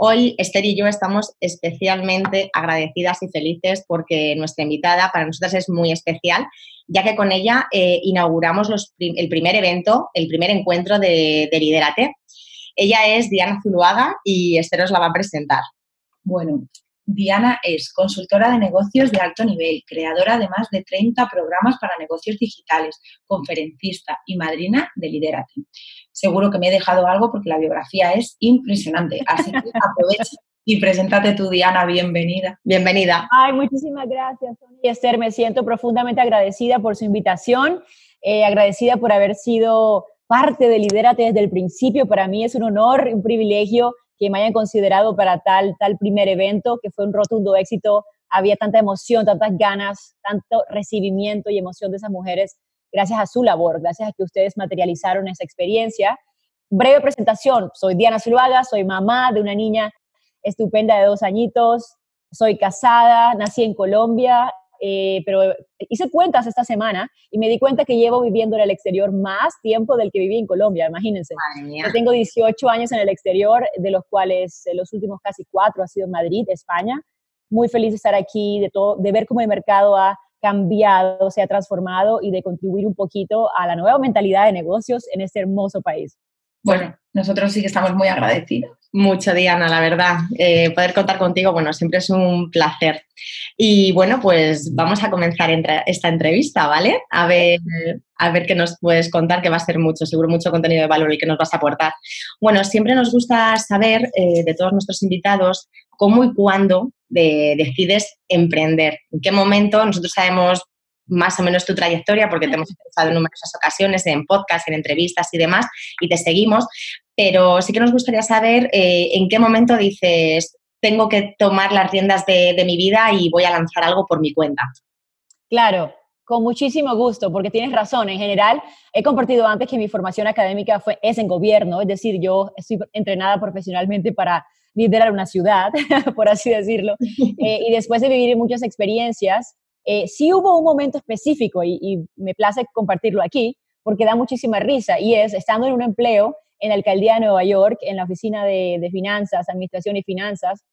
Hoy Esther y yo estamos especialmente agradecidas y felices porque nuestra invitada para nosotras es muy especial, ya que con ella eh, inauguramos el primer evento, el primer encuentro de, de Lidérate. Ella es Diana Zuluaga y Esther os la va a presentar. Bueno, Diana es consultora de negocios de alto nivel, creadora de más de 30 programas para negocios digitales, conferencista y madrina de Lidérate. Seguro que me he dejado algo porque la biografía es impresionante, así que aprovecha y preséntate tú, Diana, bienvenida. Bienvenida. Ay, muchísimas gracias, Sonia y Esther. Me siento profundamente agradecida por su invitación, eh, agradecida por haber sido parte de Lidérate desde el principio. Para mí es un honor, un privilegio que me hayan considerado para tal, tal primer evento, que fue un rotundo éxito. Había tanta emoción, tantas ganas, tanto recibimiento y emoción de esas mujeres gracias a su labor, gracias a que ustedes materializaron esa experiencia. Breve presentación, soy Diana Zuluaga, soy mamá de una niña estupenda de dos añitos, soy casada, nací en Colombia, eh, pero hice cuentas esta semana y me di cuenta que llevo viviendo en el exterior más tiempo del que viví en Colombia, imagínense. Yo tengo 18 años en el exterior, de los cuales eh, los últimos casi cuatro ha sido en Madrid, España. Muy feliz de estar aquí, de, todo, de ver cómo el mercado ha cambiado, se ha transformado y de contribuir un poquito a la nueva mentalidad de negocios en este hermoso país. Bueno, nosotros sí que estamos muy agradecidos. Mucho, Diana, la verdad. Eh, poder contar contigo, bueno, siempre es un placer. Y bueno, pues vamos a comenzar esta entrevista, ¿vale? A ver, a ver qué nos puedes contar, que va a ser mucho, seguro mucho contenido de valor y que nos vas a aportar. Bueno, siempre nos gusta saber eh, de todos nuestros invitados cómo y cuándo decides emprender. ¿En qué momento? Nosotros sabemos más o menos tu trayectoria, porque te hemos escuchado en numerosas ocasiones, en podcast, en entrevistas y demás, y te seguimos, pero sí que nos gustaría saber eh, en qué momento dices, tengo que tomar las riendas de, mi vida y voy a lanzar algo por mi cuenta. Claro, con muchísimo gusto, porque tienes razón. En general, he compartido antes que mi formación académica fue, es en gobierno, es decir, yo estoy entrenada profesionalmente para liderar una ciudad, por así decirlo. Eh, y después de vivir muchas experiencias, eh, sí hubo un momento específico y, me place compartirlo aquí porque da muchísima risa y es estando en un empleo en la alcaldía de Nueva York, en la oficina de, finanzas, administración y finanzas,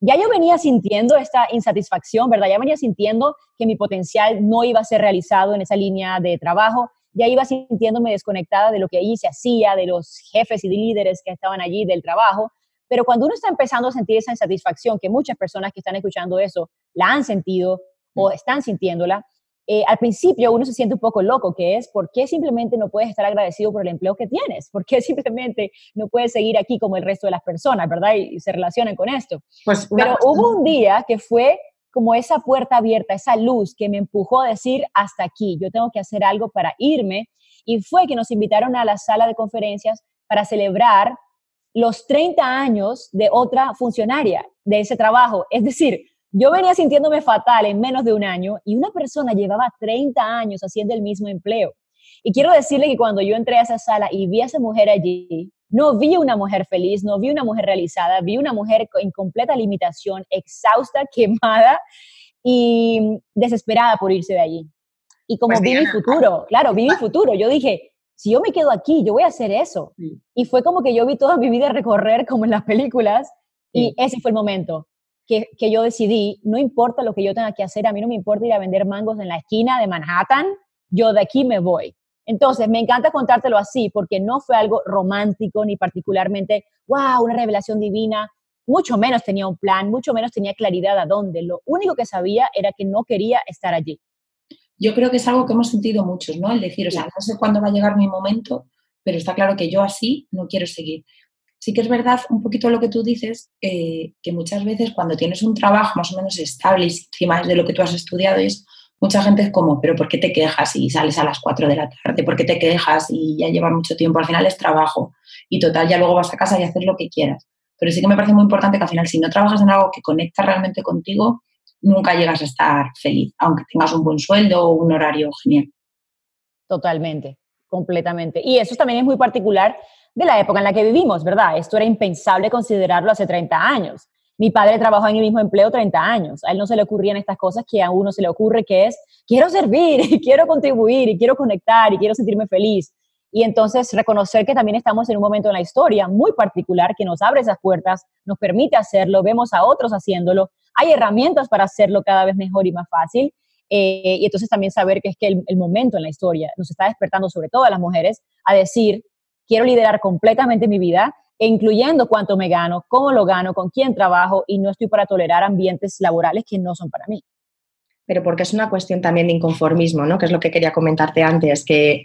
ya yo venía sintiendo esta insatisfacción, ¿verdad? Ya venía sintiendo que mi potencial no iba a ser realizado en esa línea de trabajo, ya iba sintiéndome desconectada de lo que allí se hacía, de los jefes y de líderes que estaban allí, del trabajo. Pero cuando uno está empezando a sentir esa insatisfacción, que muchas personas que están escuchando eso la han sentido, o están sintiéndola, eh, al principio uno se siente un poco loco, que es por qué simplemente no puedes estar agradecido por el empleo que tienes, por qué simplemente no puedes seguir aquí como el resto de las personas, ¿verdad? Y, se relacionan con esto. Pues Pero hubo un día que fue como esa puerta abierta, esa luz que me empujó a decir, hasta aquí, yo tengo que hacer algo para irme. Y fue que nos invitaron a la sala de conferencias para celebrar los 30 años de otra funcionaria de ese trabajo. Es decir, yo venía sintiéndome fatal en menos de un año y una persona llevaba 30 años haciendo el mismo empleo. Y quiero decirle que cuando yo entré a esa sala y vi a esa mujer allí, no vi una mujer feliz, no vi una mujer realizada, vi una mujer en completa limitación, exhausta, quemada y desesperada por irse de allí. Y como pues vi mi futuro, claro, vi mi futuro, yo dije, si yo me quedo aquí, yo voy a hacer eso. Y fue como que yo vi toda mi vida recorrer como en las películas y ese fue el momento que, yo decidí, no importa lo que yo tenga que hacer, a mí no me importa ir a vender mangos en la esquina de Manhattan, yo de aquí me voy. Entonces, me encanta contártelo así, porque no fue algo romántico ni particularmente, wow, una revelación divina, mucho menos tenía un plan, mucho menos tenía claridad a dónde. Lo único que sabía era que no quería estar allí. Yo creo que es algo que hemos sentido muchos, ¿no? El decir, o sea, no sé cuándo va a llegar mi momento, pero está claro que yo así no quiero seguir. Sí que es verdad un poquito lo que tú dices, eh, que muchas veces cuando tienes un trabajo más o menos estable y encima es de lo que tú has estudiado, es mucha gente es como, pero ¿por qué te quejas y sales a las 4 de la tarde? ¿Por qué te quejas y ya lleva mucho tiempo? Al final es trabajo y total, ya luego vas a casa y haces lo que quieras. pero sí que me parece muy importante que al final, si no trabajas en algo que conecta realmente contigo, nunca llegas a estar feliz, aunque tengas un buen sueldo o un horario genial. Totalmente, completamente. Y eso también es muy particular de la época en la que vivimos, ¿verdad? Esto era impensable considerarlo hace 30 años. Mi padre trabajó en el mismo empleo 30 años. A él no se le ocurrían estas cosas que a uno se le ocurre, que es, quiero servir, y quiero contribuir, y quiero conectar, y quiero sentirme feliz. Y entonces reconocer que también estamos en un momento en la historia muy particular que nos abre esas puertas, nos permite hacerlo, vemos a otros haciéndolo, hay herramientas para hacerlo cada vez mejor y más fácil. Eh, y entonces también saber que es que el, momento en la historia nos está despertando, sobre todo a las mujeres, a decir, quiero liderar completamente mi vida, incluyendo cuánto me gano, cómo lo gano, con quién trabajo y no estoy para tolerar ambientes laborales que no son para mí pero porque es una cuestión también de inconformismo, ¿no? Que es lo que quería comentarte antes, que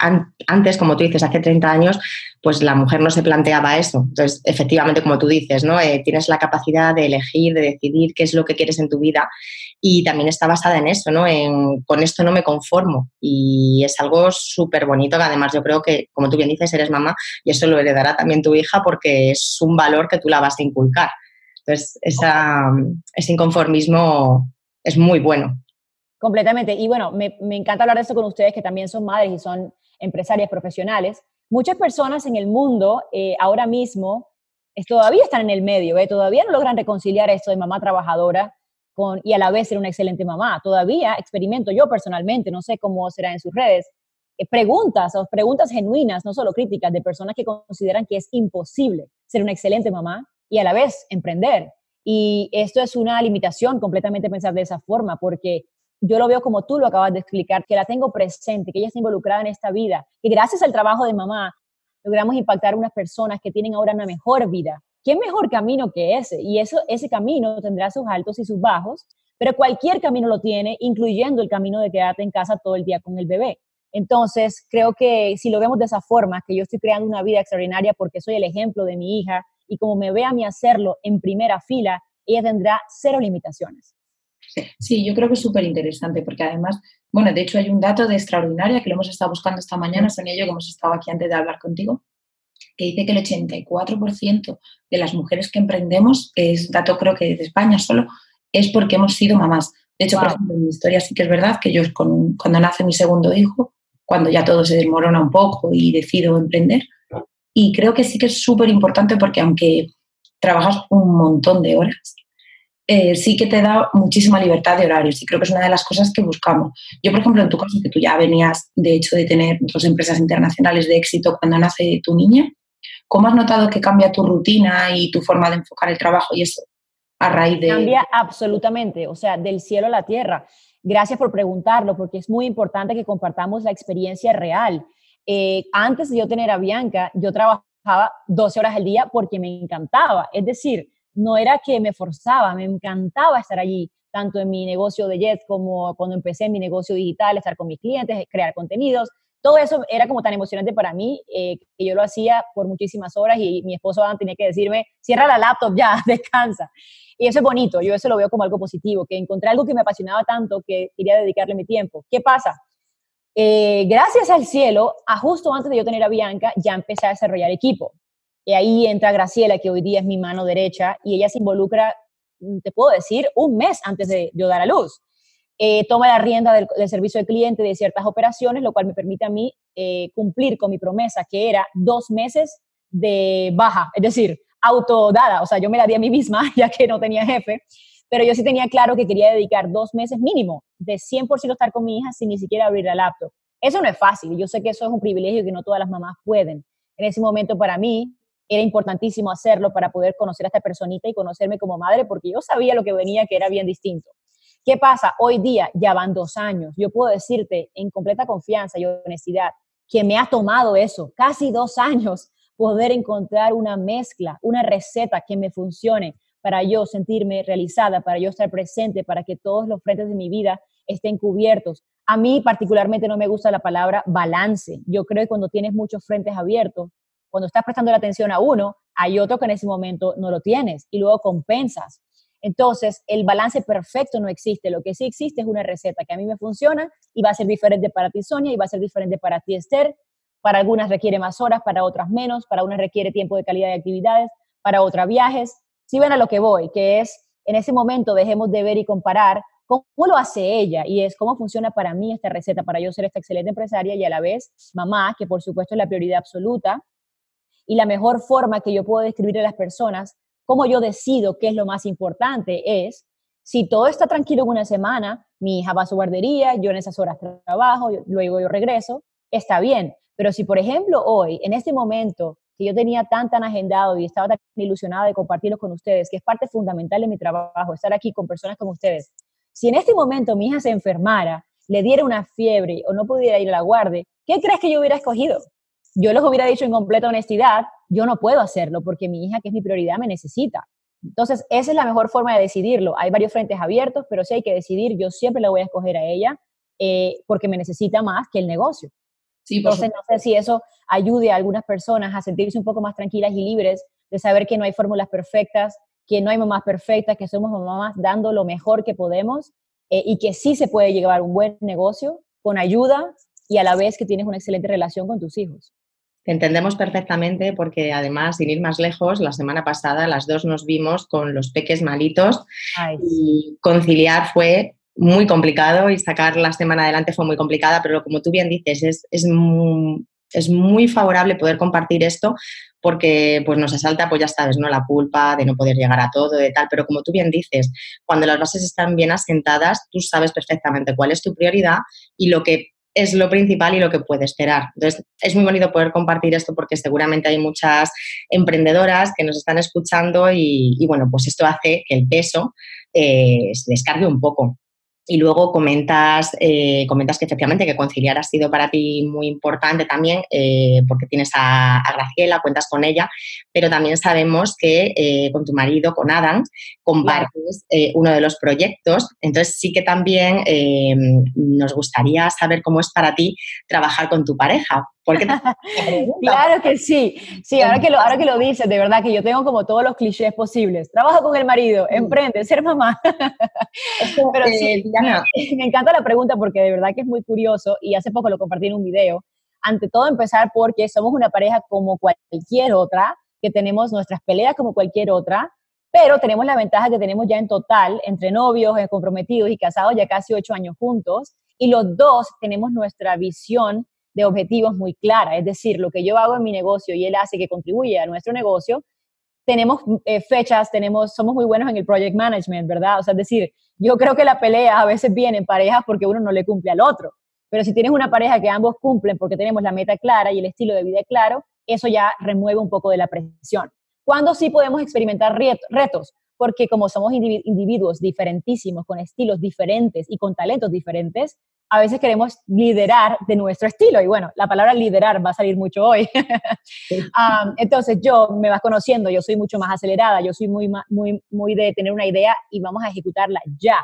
antes, como tú dices, hace 30 años, pues la mujer no se planteaba eso. Entonces, efectivamente, como tú dices, ¿no? Eh, tienes la capacidad de elegir, de decidir qué es lo que quieres en tu vida y también está basada en eso, ¿no? En, con esto no me conformo y es algo súper bonito que además yo creo que, como tú bien dices, eres mamá y eso lo heredará también tu hija porque es un valor que tú la vas a inculcar. Entonces, ese inconformismo es muy bueno. Completamente. Y bueno, me, encanta hablar de esto con ustedes que también son madres y son empresarias profesionales. Muchas personas en el mundo eh, ahora mismo todavía están en el medio, ¿eh? todavía no logran reconciliar esto de mamá trabajadora con, y a la vez ser una excelente mamá. Todavía experimento yo personalmente, no sé cómo será en sus redes, eh, preguntas o preguntas genuinas, no solo críticas, de personas que consideran que es imposible ser una excelente mamá y a la vez emprender. Y esto es una limitación completamente pensar de esa forma, porque yo lo veo como tú lo acabas de explicar, que la tengo presente, que ella está involucrada en esta vida, que gracias al trabajo de mamá logramos impactar a unas personas que tienen ahora una mejor vida. ¿Qué mejor camino que ese? Y eso, ese camino tendrá sus altos y sus bajos, pero cualquier camino lo tiene, incluyendo el camino de quedarte en casa todo el día con el bebé. Entonces, creo que si lo vemos de esa forma, que yo estoy creando una vida extraordinaria porque soy el ejemplo de mi hija y como me ve a mí hacerlo en primera fila, ella tendrá cero limitaciones. Sí, yo creo que es súper interesante porque además, bueno, de hecho hay un dato de extraordinaria que lo hemos estado buscando esta mañana, Sonia y yo, que hemos estado aquí antes de hablar contigo, que dice que el 84% de las mujeres que emprendemos, es dato creo que de España solo, es porque hemos sido mamás. De hecho, por ejemplo, en mi historia sí que es verdad que yo cuando nace mi segundo hijo, cuando ya todo se desmorona un poco y decido emprender, y creo que sí que es súper importante porque aunque trabajas un montón de horas, eh, sí que te da muchísima libertad de horarios y creo que es una de las cosas que buscamos. Yo, por ejemplo, en tu caso, que tú ya venías de hecho de tener dos empresas internacionales de éxito cuando nace tu niña, ¿cómo has notado que cambia tu rutina y tu forma de enfocar el trabajo y eso a raíz de... Cambia absolutamente, o sea, del cielo a la tierra. Gracias por preguntarlo, porque es muy importante que compartamos la experiencia real. Eh, antes de yo tener a Bianca, yo trabajaba 12 horas al día porque me encantaba. Es decir, no era que me forzaba, me encantaba estar allí, tanto en mi negocio de Jet como cuando empecé en mi negocio digital, estar con mis clientes, crear contenidos. Todo eso era como tan emocionante para mí eh, que yo lo hacía por muchísimas horas y mi esposo tenía que decirme, cierra la laptop ya, descansa. Y eso es bonito, yo eso lo veo como algo positivo, que encontré algo que me apasionaba tanto que quería dedicarle mi tiempo. ¿Qué pasa? Eh, gracias al cielo, a justo antes de yo tener a Bianca, ya empecé a desarrollar equipo. Y ahí entra Graciela, que hoy día es mi mano derecha, y ella se involucra, mm, te puedo decir, un mes antes de yo dar a luz. Eh, toma la rienda del, servicio al cliente de ciertas operaciones, lo cual me permite a mí eh, cumplir con mi promesa, que era dos meses de baja, es decir, autodada, o sea, yo me la di a mí misma, ya que no tenía jefe, pero yo sí tenía claro que quería dedicar dos meses mínimo de 100% estar con mi hija sin ni siquiera abrir la laptop. Eso no es fácil, yo sé que eso es un privilegio que no todas las mamás pueden. En ese momento para mí, era importantísimo hacerlo para poder conocer a esta personita y conocerme como madre, porque yo sabía lo que venía, que era bien distinto. ¿Qué pasa? Hoy día ya van dos años. Yo puedo decirte en completa confianza y honestidad que me ha tomado eso, casi dos años, poder encontrar una mezcla, una receta que me funcione para yo sentirme realizada, para yo estar presente, para que todos los frentes de mi vida estén cubiertos. A mí particularmente no me gusta la palabra balance. Yo creo que cuando tienes muchos frentes abiertos, cuando estás prestando la atención a uno, hay otro que en ese momento no lo tienes y luego compensas. Entonces, el balance perfecto no existe. Lo que sí existe es una receta que a mí me funciona y va a ser diferente para ti, Sonia, y va a ser diferente para ti, Esther. Para algunas requiere más horas, para otras menos, para unas requiere tiempo de calidad de actividades, para otra viajes. Si ven a lo que voy, que es en ese momento dejemos de ver y comparar cómo lo hace ella y es cómo funciona para mí esta receta para yo ser esta excelente empresaria y a la vez mamá, que por supuesto es la prioridad absoluta. Y la mejor forma que yo puedo describir a las personas cómo yo decido qué es lo más importante es si todo está tranquilo en una semana, mi hija va a su guardería, yo en esas horas trabajo, luego yo regreso, está bien. Pero si, por ejemplo, hoy, en este momento que yo tenía tan, tan agendado y estaba tan ilusionada de compartirlo con ustedes, que es parte fundamental de mi trabajo, estar aquí con personas como ustedes, si en este momento mi hija se enfermara, le diera una fiebre o no pudiera ir a la guardia, ¿qué crees que yo hubiera escogido? Yo les hubiera dicho en completa honestidad, yo no puedo hacerlo porque mi hija, que es mi prioridad, me necesita. Entonces, esa es la mejor forma de decidirlo. Hay varios frentes abiertos, pero si hay que decidir, yo siempre la voy a escoger a ella eh, porque me necesita más que el negocio. Sí, Entonces, no sé si eso ayude a algunas personas a sentirse un poco más tranquilas y libres de saber que no hay fórmulas perfectas, que no hay mamás perfectas, que somos mamás dando lo mejor que podemos eh, y que sí se puede llevar un buen negocio con ayuda y a la vez que tienes una excelente relación con tus hijos. Te entendemos perfectamente porque además, sin ir más lejos, la semana pasada las dos nos vimos con los peques malitos y conciliar fue muy complicado y sacar la semana adelante fue muy complicada, pero como tú bien dices, es, es, muy, es muy favorable poder compartir esto porque pues nos asalta, pues ya sabes, ¿no? La culpa de no poder llegar a todo, de tal, pero como tú bien dices, cuando las bases están bien asentadas, tú sabes perfectamente cuál es tu prioridad y lo que es lo principal y lo que puede esperar. Entonces, es muy bonito poder compartir esto porque seguramente hay muchas emprendedoras que nos están escuchando y, bueno, pues esto hace que el peso eh, se descargue un poco. Y luego comentas, eh, comentas que efectivamente que conciliar ha sido para ti muy importante también, eh, porque tienes a, Graciela, cuentas con ella, pero también sabemos que eh, con tu marido, con Adam, compartes uno de los proyectos. Entonces sí que también nos gustaría saber cómo es para ti trabajar con tu pareja, claro que sí. Sí, ahora que, lo, ahora que lo dices, de verdad que yo tengo como todos los clichés posibles. Trabaja con el marido, emprende, ser mamá. Pero sí, me encanta la pregunta porque de verdad que es muy curioso y hace poco lo compartí en un video. Ante todo empezar porque somos una pareja como cualquier otra, que tenemos nuestras peleas como cualquier otra, pero tenemos la ventaja que tenemos ya en total, entre novios, eh, comprometidos y casados, ya casi ocho años juntos, y los dos tenemos nuestra visión de objetivos muy clara, es decir, lo que yo hago en mi negocio y él hace que contribuye a nuestro negocio, tenemos eh, fechas, tenemos, somos muy buenos en el project management, ¿verdad? O sea, es decir, yo creo que la pelea a veces viene en parejas porque uno no le cumple al otro, pero si tienes una pareja que ambos cumplen porque tenemos la meta clara y el estilo de vida claro, eso ya remueve un poco de la presión. ¿Cuándo sí podemos experimentar retos? Porque como somos individuos diferentísimos, con estilos diferentes y con talentos diferentes, a veces queremos liderar de nuestro estilo. Y bueno, la palabra liderar va a salir mucho hoy. entonces yo me vas conociendo, yo soy mucho más acelerada, yo soy muy, muy, muy de tener una idea y vamos a ejecutarla ya.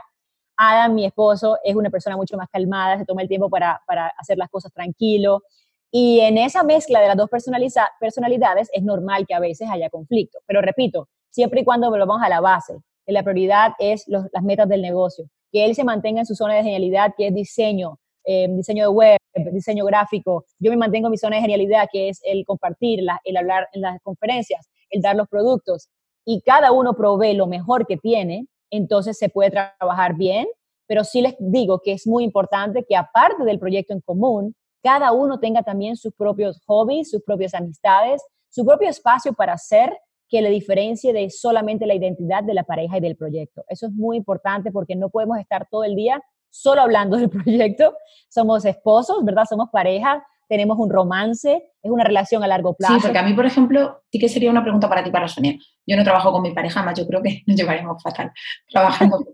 Adam, mi esposo, es una persona mucho más calmada, se toma el tiempo para, para hacer las cosas tranquilo. Y en esa mezcla de las dos personalidades es normal que a veces haya conflicto. Pero repito, siempre y cuando volvamos a la base, que la prioridad es las metas del negocio que él se mantenga en su zona de genialidad, que es diseño, eh, diseño de web, diseño gráfico. Yo me mantengo en mi zona de genialidad, que es el compartir, el hablar en las conferencias, el dar los productos. Y cada uno provee lo mejor que tiene, entonces se puede trabajar bien, pero sí les digo que es muy importante que aparte del proyecto en común, cada uno tenga también sus propios hobbies, sus propias amistades, su propio espacio para hacer que le diferencie de solamente la identidad de la pareja y del proyecto. Eso es muy importante porque no podemos estar todo el día solo hablando del proyecto. Somos esposos, ¿verdad? Somos pareja, tenemos un romance, es una relación a largo plazo. Sí, porque a mí, por ejemplo, sí que sería una pregunta para ti, para Sonia. Yo no trabajo con mi pareja, más yo creo que nos llevaríamos fatal trabajando.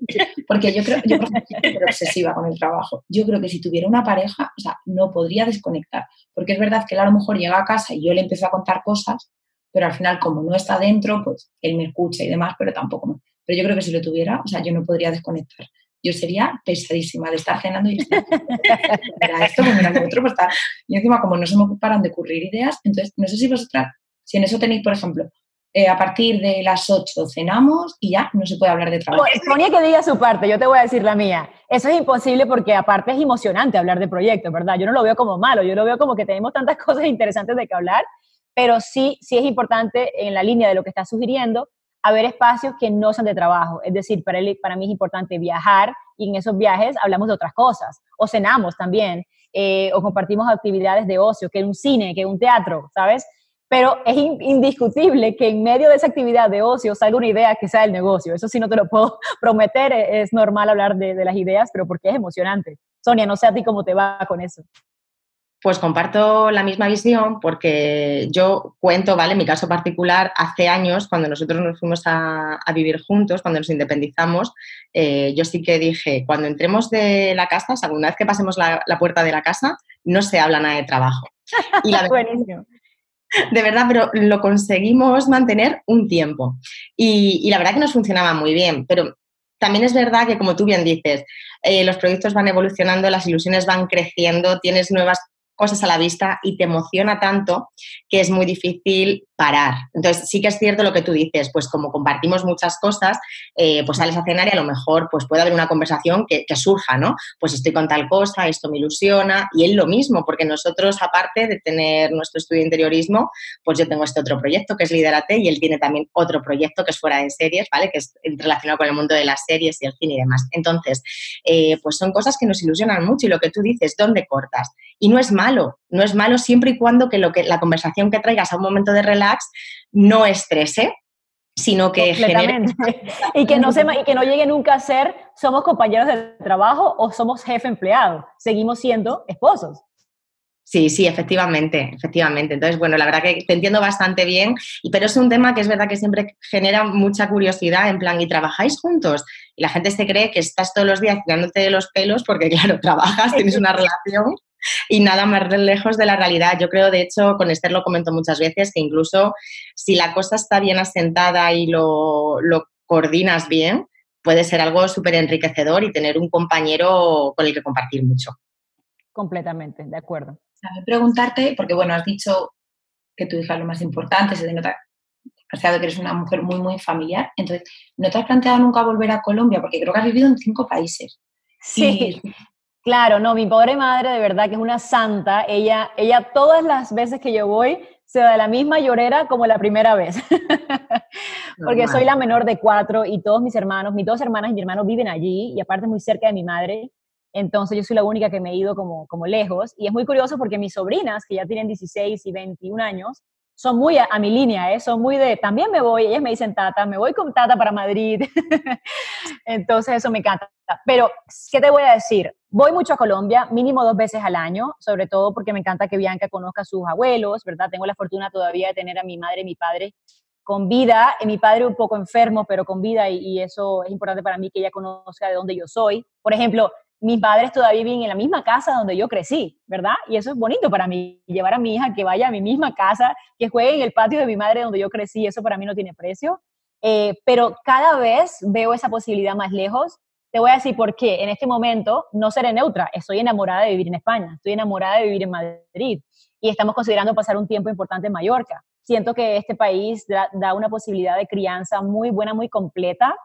porque yo creo, yo soy obsesiva con el trabajo. Yo creo que si tuviera una pareja, o sea, no podría desconectar. Porque es verdad que él a lo mejor llega a casa y yo le empiezo a contar cosas pero al final como no está dentro, pues él me escucha y demás, pero tampoco me... Pero yo creo que si lo tuviera, o sea, yo no podría desconectar. Yo sería pesadísima de estar cenando y mira esto, pues mira lo otro, pues está... Y encima como no se me ocuparan de ocurrir ideas, entonces no sé si vosotras, si en eso tenéis, por ejemplo, eh, a partir de las 8 cenamos y ya no se puede hablar de trabajo. Sonia que diga su parte, yo te voy a decir la mía. Eso es imposible porque aparte es emocionante hablar de proyectos, ¿verdad? Yo no lo veo como malo, yo lo veo como que tenemos tantas cosas interesantes de que hablar pero sí, sí es importante en la línea de lo que estás sugiriendo, haber espacios que no sean de trabajo. Es decir, para, mí es importante viajar y en esos viajes hablamos de otras cosas, o cenamos también, eh, o compartimos actividades de ocio, que un cine, que un teatro, ¿sabes? Pero es indiscutible que en medio de esa actividad de ocio salga una idea que sea el negocio. Eso sí no te lo puedo prometer, es normal hablar de, de las ideas, pero porque es emocionante. Sonia, no sé a ti cómo te va con eso. Pues comparto la misma visión porque yo cuento, ¿vale? En mi caso particular, hace años, cuando nosotros nos fuimos a, vivir juntos, cuando nos independizamos, eh, yo sí que dije, cuando entremos de la casa, o sea, una vez que pasemos la, puerta de la casa, no se habla nada de trabajo. Y la Buenísimo. De verdad, pero lo conseguimos mantener un tiempo. Y, y la verdad que nos funcionaba muy bien, pero también es verdad que, como tú bien dices, eh, los proyectos van evolucionando, las ilusiones van creciendo, tienes nuevas cosas a la vista y te emociona tanto que es muy difícil parar. Entonces, sí que es cierto lo que tú dices, pues como compartimos muchas cosas, eh, pues sales a cenar y a lo mejor pues puede haber una conversación que, surja, ¿no? Pues estoy con tal cosa, esto me ilusiona y él lo mismo, porque nosotros, aparte de tener nuestro estudio de interiorismo, pues yo tengo este otro proyecto que es Liderate y él tiene también otro proyecto que es fuera de series, ¿vale? Que es relacionado con el mundo de las series y el cine y demás. Entonces, eh, pues son cosas que nos ilusionan mucho y lo que tú dices, ¿dónde cortas? Y no es malo, no es malo siempre y cuando que, lo que la conversación que traigas a un momento de relax no estrese, sino que genere... y, que no se, y que no llegue nunca a ser somos compañeros de trabajo o somos jefe empleado, seguimos siendo esposos. Sí, sí, efectivamente, efectivamente. Entonces, bueno, la verdad que te entiendo bastante bien, pero es un tema que es verdad que siempre genera mucha curiosidad, en plan, ¿y trabajáis juntos? Y la gente se cree que estás todos los días tirándote de los pelos porque, claro, trabajas, tienes una relación y nada más lejos de la realidad. Yo creo, de hecho, con Esther lo comento muchas veces, que incluso si la cosa está bien asentada y lo, coordinas bien, puede ser algo súper enriquecedor y tener un compañero con el que compartir mucho. Completamente, de acuerdo. A preguntarte, porque bueno, has dicho que tu hija es lo más importante, se te nota demasiado que eres una mujer muy, muy familiar. Entonces, ¿no te has planteado nunca volver a Colombia? Porque creo que has vivido en cinco países. Sí. Claro, no, mi pobre madre de verdad que es una santa. Ella, ella todas las veces que yo voy se da la misma llorera como la primera vez. Porque soy la menor de cuatro y todos mis hermanos, mis dos hermanas y mi hermano viven allí y aparte muy cerca de mi madre. Entonces yo soy la única que me he ido como, como lejos. Y es muy curioso porque mis sobrinas, que ya tienen 16 y 21 años, son muy a, mi línea, ¿eh? son muy de, también me voy, ellas me dicen, Tata, me voy con Tata para Madrid. Entonces eso me encanta. Pero, ¿qué te voy a decir? Voy mucho a Colombia, mínimo dos veces al año, sobre todo porque me encanta que Bianca conozca a sus abuelos, ¿verdad? Tengo la fortuna todavía de tener a mi madre y mi padre con vida, mi padre un poco enfermo, pero con vida, y, y, eso es importante para mí que ella conozca de dónde yo soy. Por ejemplo, mis padres todavía viven en la misma casa donde yo crecí, ¿verdad? Y eso es bonito para mí, llevar a mi hija que vaya a mi misma casa, que juegue en el patio de mi madre donde yo crecí, eso para mí no tiene precio. Eh, pero cada vez veo esa posibilidad más lejos. Te voy a decir por qué. En este momento no seré neutra, estoy enamorada de vivir en España, estoy enamorada de vivir en Madrid y estamos considerando pasar un tiempo importante en Mallorca. Siento que este país da, una posibilidad de crianza muy buena, muy completa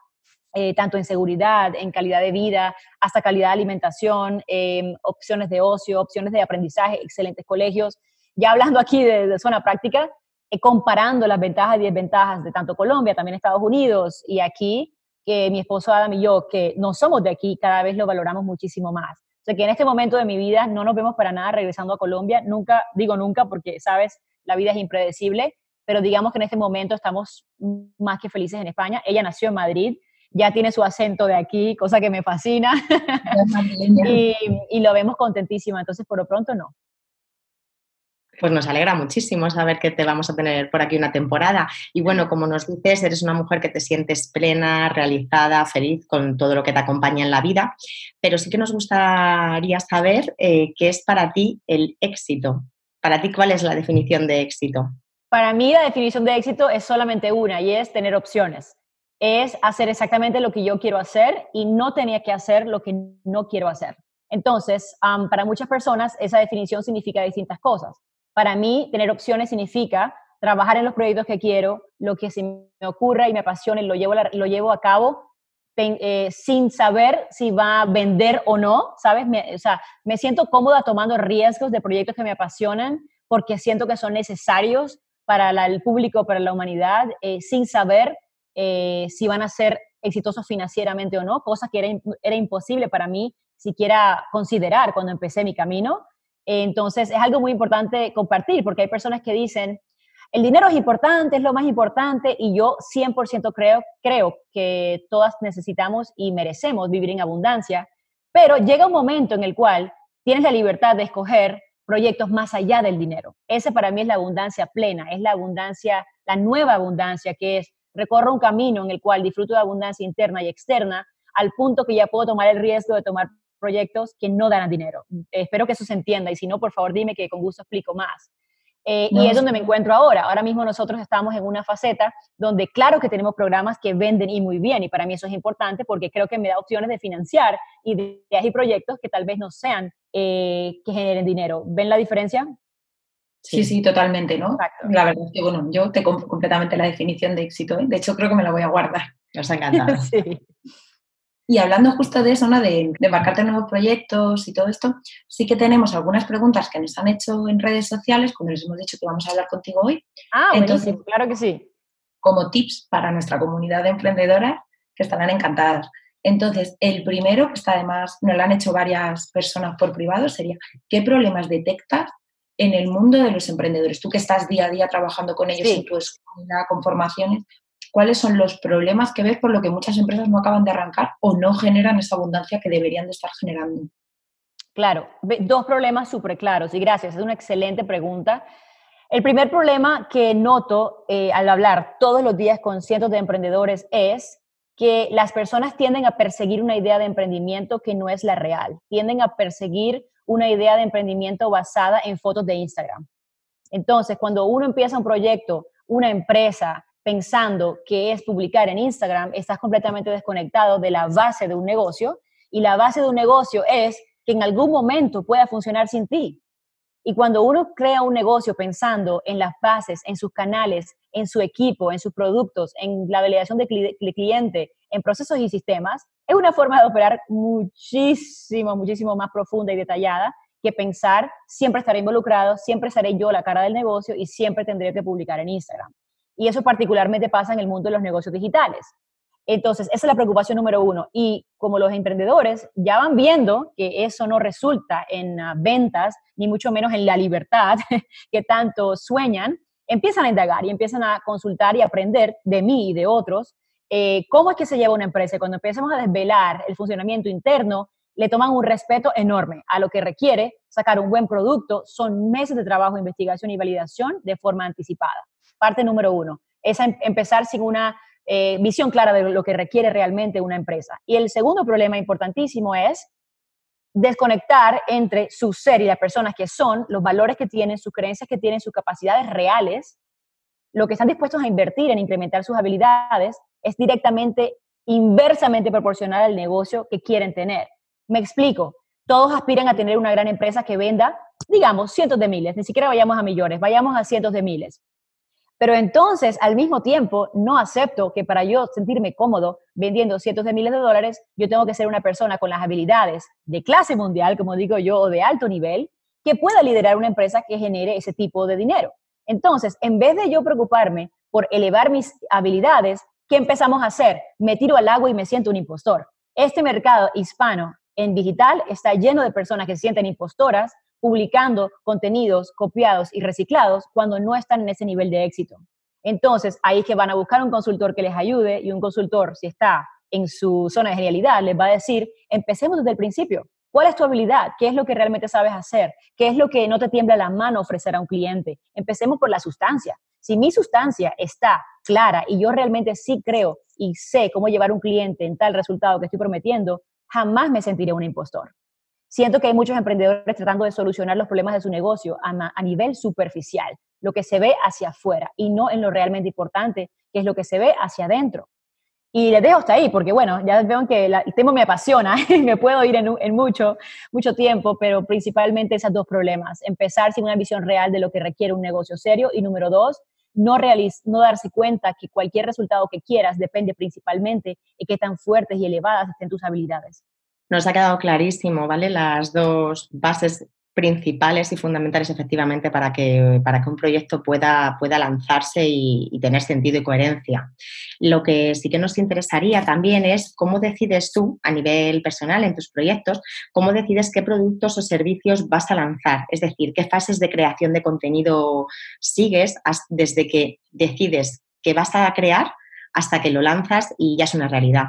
eh, tanto en seguridad, en calidad de vida, hasta calidad de alimentación, em, opciones de ocio, opciones de aprendizaje, excelentes colegios. Ya hablando aquí de, zona práctica, eh, comparando las ventajas y desventajas de tanto Colombia, también Estados Unidos y aquí, que mi esposo Adam y yo, que no somos de aquí, cada vez lo valoramos muchísimo más. O sea que en este momento de mi vida no nos vemos para nada regresando a Colombia, nunca, digo nunca porque, sabes, la vida es impredecible, pero digamos que en este momento estamos más que felices en España. Ella nació en Madrid, ya tiene su acento de aquí, cosa que me fascina. y, lo vemos contentísima, entonces por lo pronto no. Pues nos alegra muchísimo saber que te vamos a tener por aquí una temporada. Y bueno, como nos dices, eres una mujer que te sientes plena, realizada, feliz con todo lo que te acompaña en la vida. Pero sí que nos gustaría saber eh, qué es para ti el éxito. Para ti, ¿cuál es la definición de éxito? Para mí la definición de éxito es solamente una y es tener opciones es hacer exactamente lo que yo quiero hacer y no tenía que hacer lo que no quiero hacer. Entonces, para muchas personas esa definición significa distintas cosas. Para mí, tener opciones significa trabajar en los proyectos que quiero, lo que se me ocurra y me apasione, lo llevo, lo llevo a cabo eh, sin saber si va a vender o no, ¿sabes? o sea, me siento cómoda tomando riesgos de proyectos que me apasionan porque siento que son necesarios para el público, para la humanidad, eh, sin saber eh, si van a ser exitosos financieramente o no, cosa que era, era imposible para mí siquiera considerar cuando empecé mi camino. Entonces, es algo muy importante compartir, porque hay personas que dicen, el dinero es importante, es lo más importante, y yo 100% creo, creo que todas necesitamos y merecemos vivir en abundancia, pero llega un momento en el cual tienes la libertad de escoger proyectos más allá del dinero. Ese para mí es la abundancia plena, es la abundancia, la nueva abundancia, que es recorro un camino en el cual disfruto de abundancia interna y externa, al punto que ya puedo tomar el riesgo de tomar proyectos que no dan dinero. espero que eso se entienda y si no, por favor dime que con gusto explico más. Eh, y es donde me encuentro ahora. Ahora mismo nosotros estamos en una faceta donde claro que tenemos programas que venden y muy bien y para mí eso es importante porque creo que me da opciones de financiar ideas y proyectos que tal vez no sean eh, que generen dinero. ¿Ven la diferencia? Sí, sí, totalmente, ¿no? La verdad es que, bueno, yo te compro completamente la definición de éxito. ¿eh? De hecho, creo que me la voy a guardar. Nos ha encantado. sí. Y hablando justo de eso, ¿no? De, de embarcarte en nuevos proyectos y todo esto, sí que tenemos algunas preguntas que nos han hecho en redes sociales cuando les hemos dicho que vamos a hablar contigo hoy. Ah, Entonces, claro que sí. Como tips para nuestra comunidad de emprendedoras que estarán encantadas. Entonces, el primero, que está además, nos lo han hecho varias personas por privado, sería, ¿qué problemas detectas en el mundo de los emprendedores? Tú que estás día a día trabajando con ellos en tu escuela, con formaciones, cuáles son los problemas que ves por lo que muchas empresas no acaban de arrancar o no generan esa abundancia que deberían de estar generando. Claro, dos problemas súper claros y gracias, es una excelente pregunta. El primer problema que noto eh, al hablar todos los días con cientos de emprendedores es que las personas tienden a perseguir una idea de emprendimiento que no es la real, tienden a perseguir una idea de emprendimiento basada en fotos de Instagram. Entonces, cuando uno empieza un proyecto, una empresa, pensando que es publicar en Instagram, estás completamente desconectado de la base de un negocio y la base de un negocio es que en algún momento pueda funcionar sin ti. Y cuando uno crea un negocio pensando en las bases, en sus canales, en su equipo, en sus productos, en la validación de, cliente, en procesos y sistemas, es una forma de operar muchísimo, muchísimo más profunda y detallada que pensar siempre estaré involucrado, siempre seré yo la cara del negocio y siempre tendré que publicar en Instagram. Y eso particularmente pasa en el mundo de los negocios digitales. Entonces, esa es la preocupación número uno. Y como los emprendedores ya van viendo que eso no resulta en ah, ventas, ni mucho menos en la libertad que tanto sueñan, empiezan a indagar y empiezan a consultar y aprender de mí y de otros eh, cómo es que se lleva una empresa. Cuando empezamos a desvelar el funcionamiento interno, le toman un respeto enorme a lo que requiere sacar un buen producto. Son meses de trabajo, investigación y validación de forma anticipada. Parte número uno, es em, empezar sin una eh, visión clara de lo que requiere realmente una empresa. Y el segundo problema importantísimo es desconectar entre su ser y las personas que son, los valores que tienen, sus creencias que tienen, sus capacidades reales, lo que están dispuestos a invertir en incrementar sus habilidades es directamente, inversamente proporcional al negocio que quieren tener. Me explico, todos aspiran a tener una gran empresa que venda, digamos, cientos de miles, ni siquiera vayamos a millones, vayamos a cientos de miles. Pero entonces, al mismo tiempo, no acepto que para yo sentirme cómodo vendiendo cientos de miles de dólares, yo tengo que ser una persona con las habilidades de clase mundial, como digo yo, o de alto nivel, que pueda liderar una empresa que genere ese tipo de dinero. Entonces, en vez de yo preocuparme por elevar mis habilidades, ¿qué empezamos a hacer? Me tiro al agua y me siento un impostor. Este mercado hispano en digital está lleno de personas que se sienten impostoras publicando contenidos copiados y reciclados cuando no están en ese nivel de éxito. Entonces, ahí es que van a buscar un consultor que les ayude y un consultor, si está en su zona de genialidad, les va a decir, empecemos desde el principio. ¿Cuál es tu habilidad? ¿Qué es lo que realmente sabes hacer? ¿Qué es lo que no te tiembla la mano ofrecer a un cliente? Empecemos por la sustancia. Si mi sustancia está clara y yo realmente sí creo y sé cómo llevar un cliente en tal resultado que estoy prometiendo, jamás me sentiré un impostor. Siento que hay muchos emprendedores tratando de solucionar los problemas de su negocio a, nivel superficial, lo que se ve hacia afuera y no en lo realmente importante, que es lo que se ve hacia adentro. Y les dejo hasta ahí, porque bueno, ya veo que el tema me apasiona y me puedo ir en, mucho, mucho tiempo, pero principalmente esos dos problemas. Empezar sin una visión real de lo que requiere un negocio serio y número dos, no, no darse cuenta que cualquier resultado que quieras depende principalmente de qué tan fuertes y elevadas estén tus habilidades nos ha quedado clarísimo, ¿vale? Las dos bases principales y fundamentales efectivamente para que, para que un proyecto pueda, pueda lanzarse y, tener sentido y coherencia. Lo que sí que nos interesaría también es cómo decides tú a nivel personal en tus proyectos, cómo decides qué productos o servicios vas a lanzar, es decir, qué fases de creación de contenido sigues desde que decides que vas a crear hasta que lo lanzas y ya es una realidad.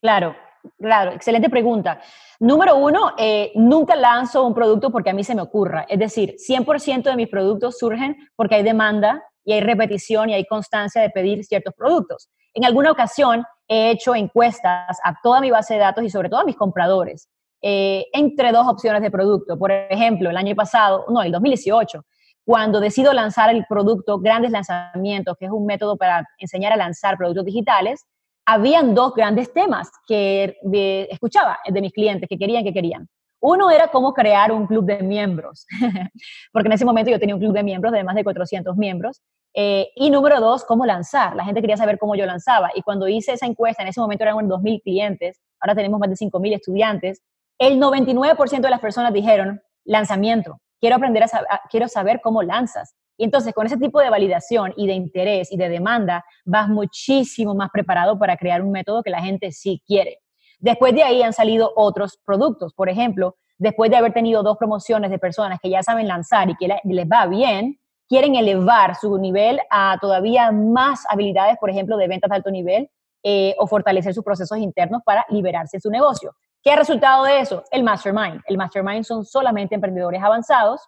Claro, Claro, excelente pregunta. Número uno, eh, nunca lanzo un producto porque a mí se me ocurra. Es decir, 100% de mis productos surgen porque hay demanda y hay repetición y hay constancia de pedir ciertos productos. En alguna ocasión he hecho encuestas a toda mi base de datos y sobre todo a mis compradores eh, entre dos opciones de producto. Por ejemplo, el año pasado, no, el 2018, cuando decido lanzar el producto Grandes Lanzamientos, que es un método para enseñar a lanzar productos digitales, habían dos grandes temas que eh, escuchaba de mis clientes que querían, que querían. Uno era cómo crear un club de miembros, porque en ese momento yo tenía un club de miembros de más de 400 miembros. Eh, y número dos, cómo lanzar. La gente quería saber cómo yo lanzaba. Y cuando hice esa encuesta, en ese momento eran 2.000 clientes, ahora tenemos más de 5.000 estudiantes, el 99% de las personas dijeron, lanzamiento, quiero aprender a, quiero saber cómo lanzas. Y entonces con ese tipo de validación y de interés y de demanda vas muchísimo más preparado para crear un método que la gente sí quiere. Después de ahí han salido otros productos. Por ejemplo, después de haber tenido dos promociones de personas que ya saben lanzar y que les va bien, quieren elevar su nivel a todavía más habilidades, por ejemplo, de ventas de alto nivel eh, o fortalecer sus procesos internos para liberarse de su negocio. ¿Qué ha resultado de eso? El mastermind. El mastermind son solamente emprendedores avanzados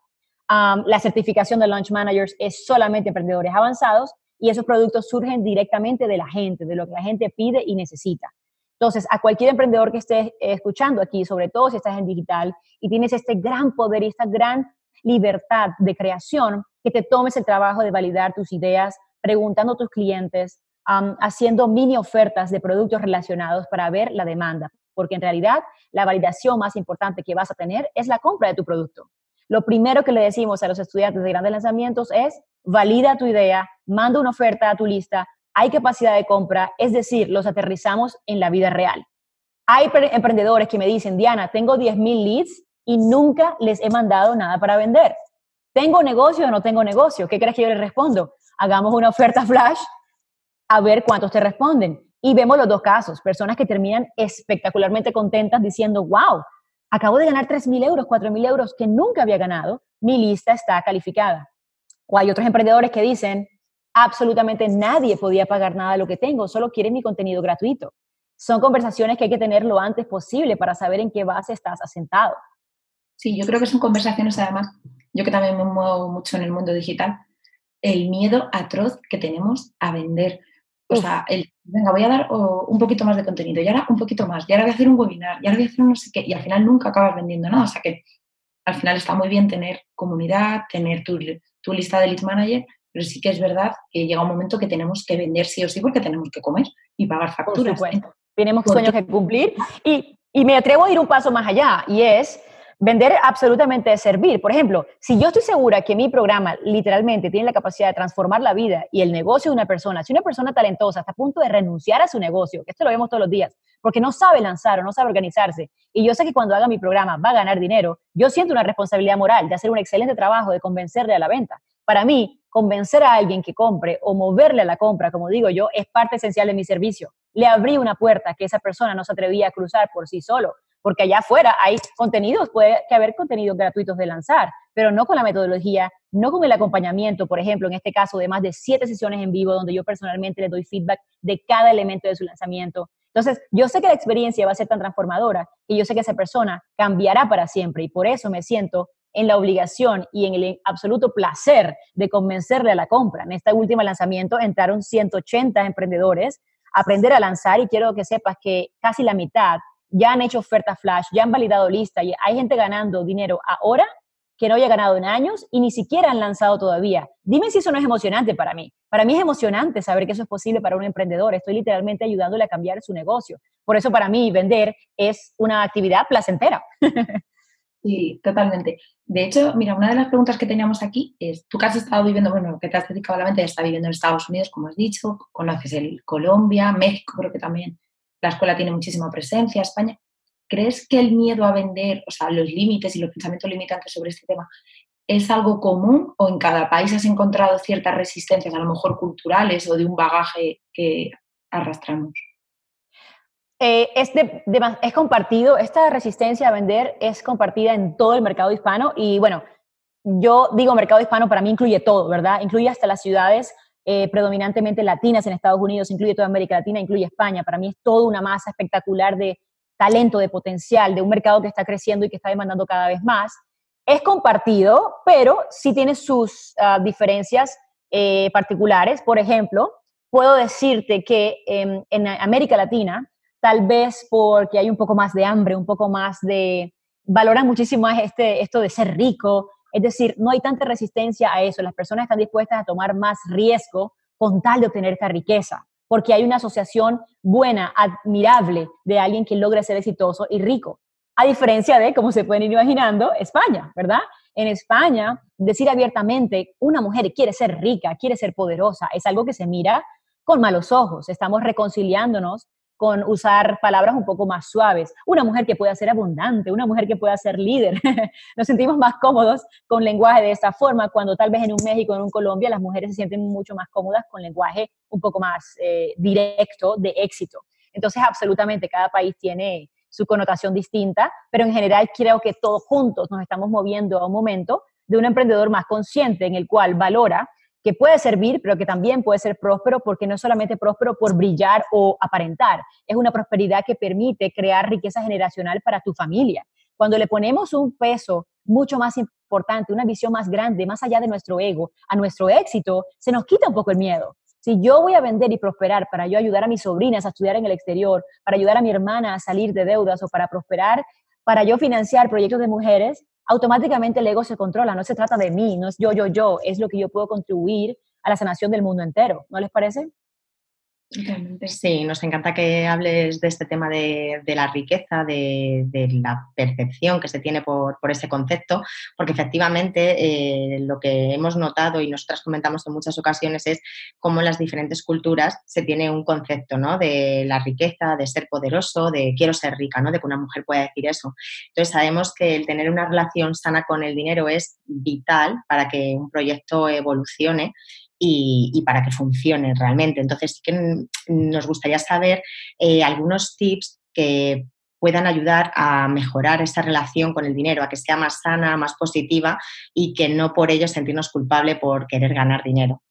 la certificación de Launch Managers es solamente emprendedores avanzados y esos productos surgen directamente de la gente, de lo que la gente pide y necesita. Entonces, a cualquier emprendedor que esté escuchando aquí, sobre todo si estás en digital y tienes este gran poder y esta gran libertad de creación, que te tomes el trabajo de validar tus ideas, preguntando a tus clientes, haciendo mini ofertas de productos relacionados para ver la demanda, porque en realidad la validación más importante que vas a tener es la compra de tu producto. Lo primero que le decimos a los estudiantes de grandes lanzamientos es, valida tu idea, manda una oferta a tu lista, hay capacidad de compra, es decir, los aterrizamos en la vida real. Hay emprendedores que me dicen, Diana, tengo 10.000 leads y nunca les he mandado nada para vender. ¿Tengo negocio o no tengo negocio? ¿Qué crees que yo les respondo? Hagamos una oferta flash a ver cuántos te responden. Y vemos los dos casos, personas que terminan espectacularmente contentas diciendo, wow, acabo de ganar 3.000 euros, 4.000 euros que nunca había ganado, mi lista está calificada. O hay otros emprendedores que dicen, absolutamente nadie podía pagar nada de lo que tengo, solo quieren mi contenido gratuito. Son conversaciones que hay que tener lo antes posible para saber en qué base estás asentado. Sí, yo creo que son conversaciones además, yo que también me muevo mucho en el mundo digital, el miedo atroz que tenemos a vender. O sea, el, venga, voy a dar un poquito más de contenido, y ahora un poquito más, y ahora voy a hacer un webinar, y ahora voy a hacer no sé qué, y al final nunca acabas vendiendo nada. O sea que al final está muy bien tener comunidad, tener tu, tu lista de lead manager, pero sí que es verdad que llega un momento que tenemos que vender sí o sí porque tenemos que comer y pagar facturas. Tenemos sueños que cumplir. Y, y me atrevo a ir un paso más allá, y es Vender absolutamente es servir. Por ejemplo, si yo estoy segura que mi programa literalmente tiene la capacidad de transformar la vida y el negocio de una persona, si una persona talentosa está a punto de renunciar a su negocio, que esto lo vemos todos los días, porque no sabe lanzar o no sabe organizarse, y yo sé que cuando haga mi programa va a ganar dinero, yo siento una responsabilidad moral de hacer un excelente trabajo de convencerle a la venta. Para mí, convencer a alguien que compre o moverle a la compra, como digo yo, es parte esencial de mi servicio. Le abrí una puerta que esa persona no se atrevía a cruzar por sí solo porque allá afuera hay contenidos, puede que haber contenidos gratuitos de lanzar, pero no con la metodología, no con el acompañamiento, por ejemplo, en este caso de más de siete sesiones en vivo donde yo personalmente le doy feedback de cada elemento de su lanzamiento. Entonces, yo sé que la experiencia va a ser tan transformadora y yo sé que esa persona cambiará para siempre y por eso me siento en la obligación y en el absoluto placer de convencerle a la compra. En este último lanzamiento entraron 180 emprendedores a aprender a lanzar y quiero que sepas que casi la mitad ya han hecho oferta flash, ya han validado lista y hay gente ganando dinero ahora que no haya ganado en años y ni siquiera han lanzado todavía. Dime si eso no es emocionante para mí. Para mí es emocionante saber que eso es posible para un emprendedor. Estoy literalmente ayudándole a cambiar su negocio. Por eso para mí vender es una actividad placentera. Sí, totalmente. De hecho, mira, una de las preguntas que teníamos aquí es, tú que has estado viviendo, bueno, que te has dedicado a la mente, está viviendo en Estados Unidos, como has dicho, conoces el Colombia, México, creo que también la escuela tiene muchísima presencia, España. ¿crees que el miedo a vender, o sea, los límites y los pensamientos limitantes sobre este tema, es algo común o en cada país has encontrado ciertas resistencias, a lo mejor culturales o de un bagaje que arrastramos? Eh, es compartido, esta resistencia a vender es compartida en todo el mercado hispano y bueno, yo digo mercado hispano, para mí incluye todo, ¿verdad? Incluye hasta las ciudades eh, predominantemente latinas en Estados Unidos, incluye toda América Latina, incluye España. Para mí es toda una masa espectacular de talento, de potencial, de un mercado que está creciendo y que está demandando cada vez más. Es compartido, pero sí tiene sus ah, diferencias eh, particulares. Por ejemplo, puedo decirte que em, en América Latina, tal vez porque hay un poco más de hambre, un poco más de... Valoran muchísimo más este, esto de ser rico, es decir, no hay tanta resistencia a eso. Las personas están dispuestas a tomar más riesgo con tal de obtener esta riqueza, porque hay una asociación buena, admirable de alguien que logra ser exitoso y rico. A diferencia de, como se pueden ir imaginando, España, ¿verdad? En España, decir abiertamente, una mujer quiere ser rica, quiere ser poderosa, es algo que se mira con malos ojos. Estamos reconciliándonos con usar palabras un poco más suaves. Una mujer que pueda ser abundante, una mujer que pueda ser líder. Nos sentimos más cómodos con lenguaje de esta forma, cuando tal vez en un México, en un Colombia, las mujeres se sienten mucho más cómodas con lenguaje un poco más eh, directo de éxito. Entonces, absolutamente, cada país tiene su connotación distinta, pero en general creo que todos juntos nos estamos moviendo a un momento de un emprendedor más consciente en el cual valora que puede servir, pero que también puede ser próspero porque no es solamente próspero por brillar o aparentar, es una prosperidad que permite crear riqueza generacional para tu familia. Cuando le ponemos un peso mucho más importante, una visión más grande, más allá de nuestro ego, a nuestro éxito, se nos quita un poco el miedo. Si yo voy a vender y prosperar para yo ayudar a mis sobrinas a estudiar en el exterior, para ayudar a mi hermana a salir de deudas o para prosperar, para yo financiar proyectos de mujeres, automáticamente el ego se controla. No se trata de mí, no es yo, yo, yo, es lo que yo puedo contribuir a la sanación del mundo entero. ¿No les parece? Sí, nos encanta que hables de este tema de, la riqueza, de, la percepción que se tiene por, ese concepto, porque efectivamente eh, lo que hemos notado y nosotras comentamos en muchas ocasiones es cómo en las diferentes culturas se tiene un concepto ¿no? de la riqueza, de ser poderoso, de quiero ser rica, ¿no? de que una mujer pueda decir eso. Entonces sabemos que el tener una relación sana con el dinero es vital para que un proyecto evolucione y, para que funcione realmente. Entonces, sí que nos gustaría saber eh, algunos tips que puedan ayudar a mejorar esa relación con el dinero, a que sea más sana, más positiva y que no por ello sentirnos culpable por querer ganar dinero.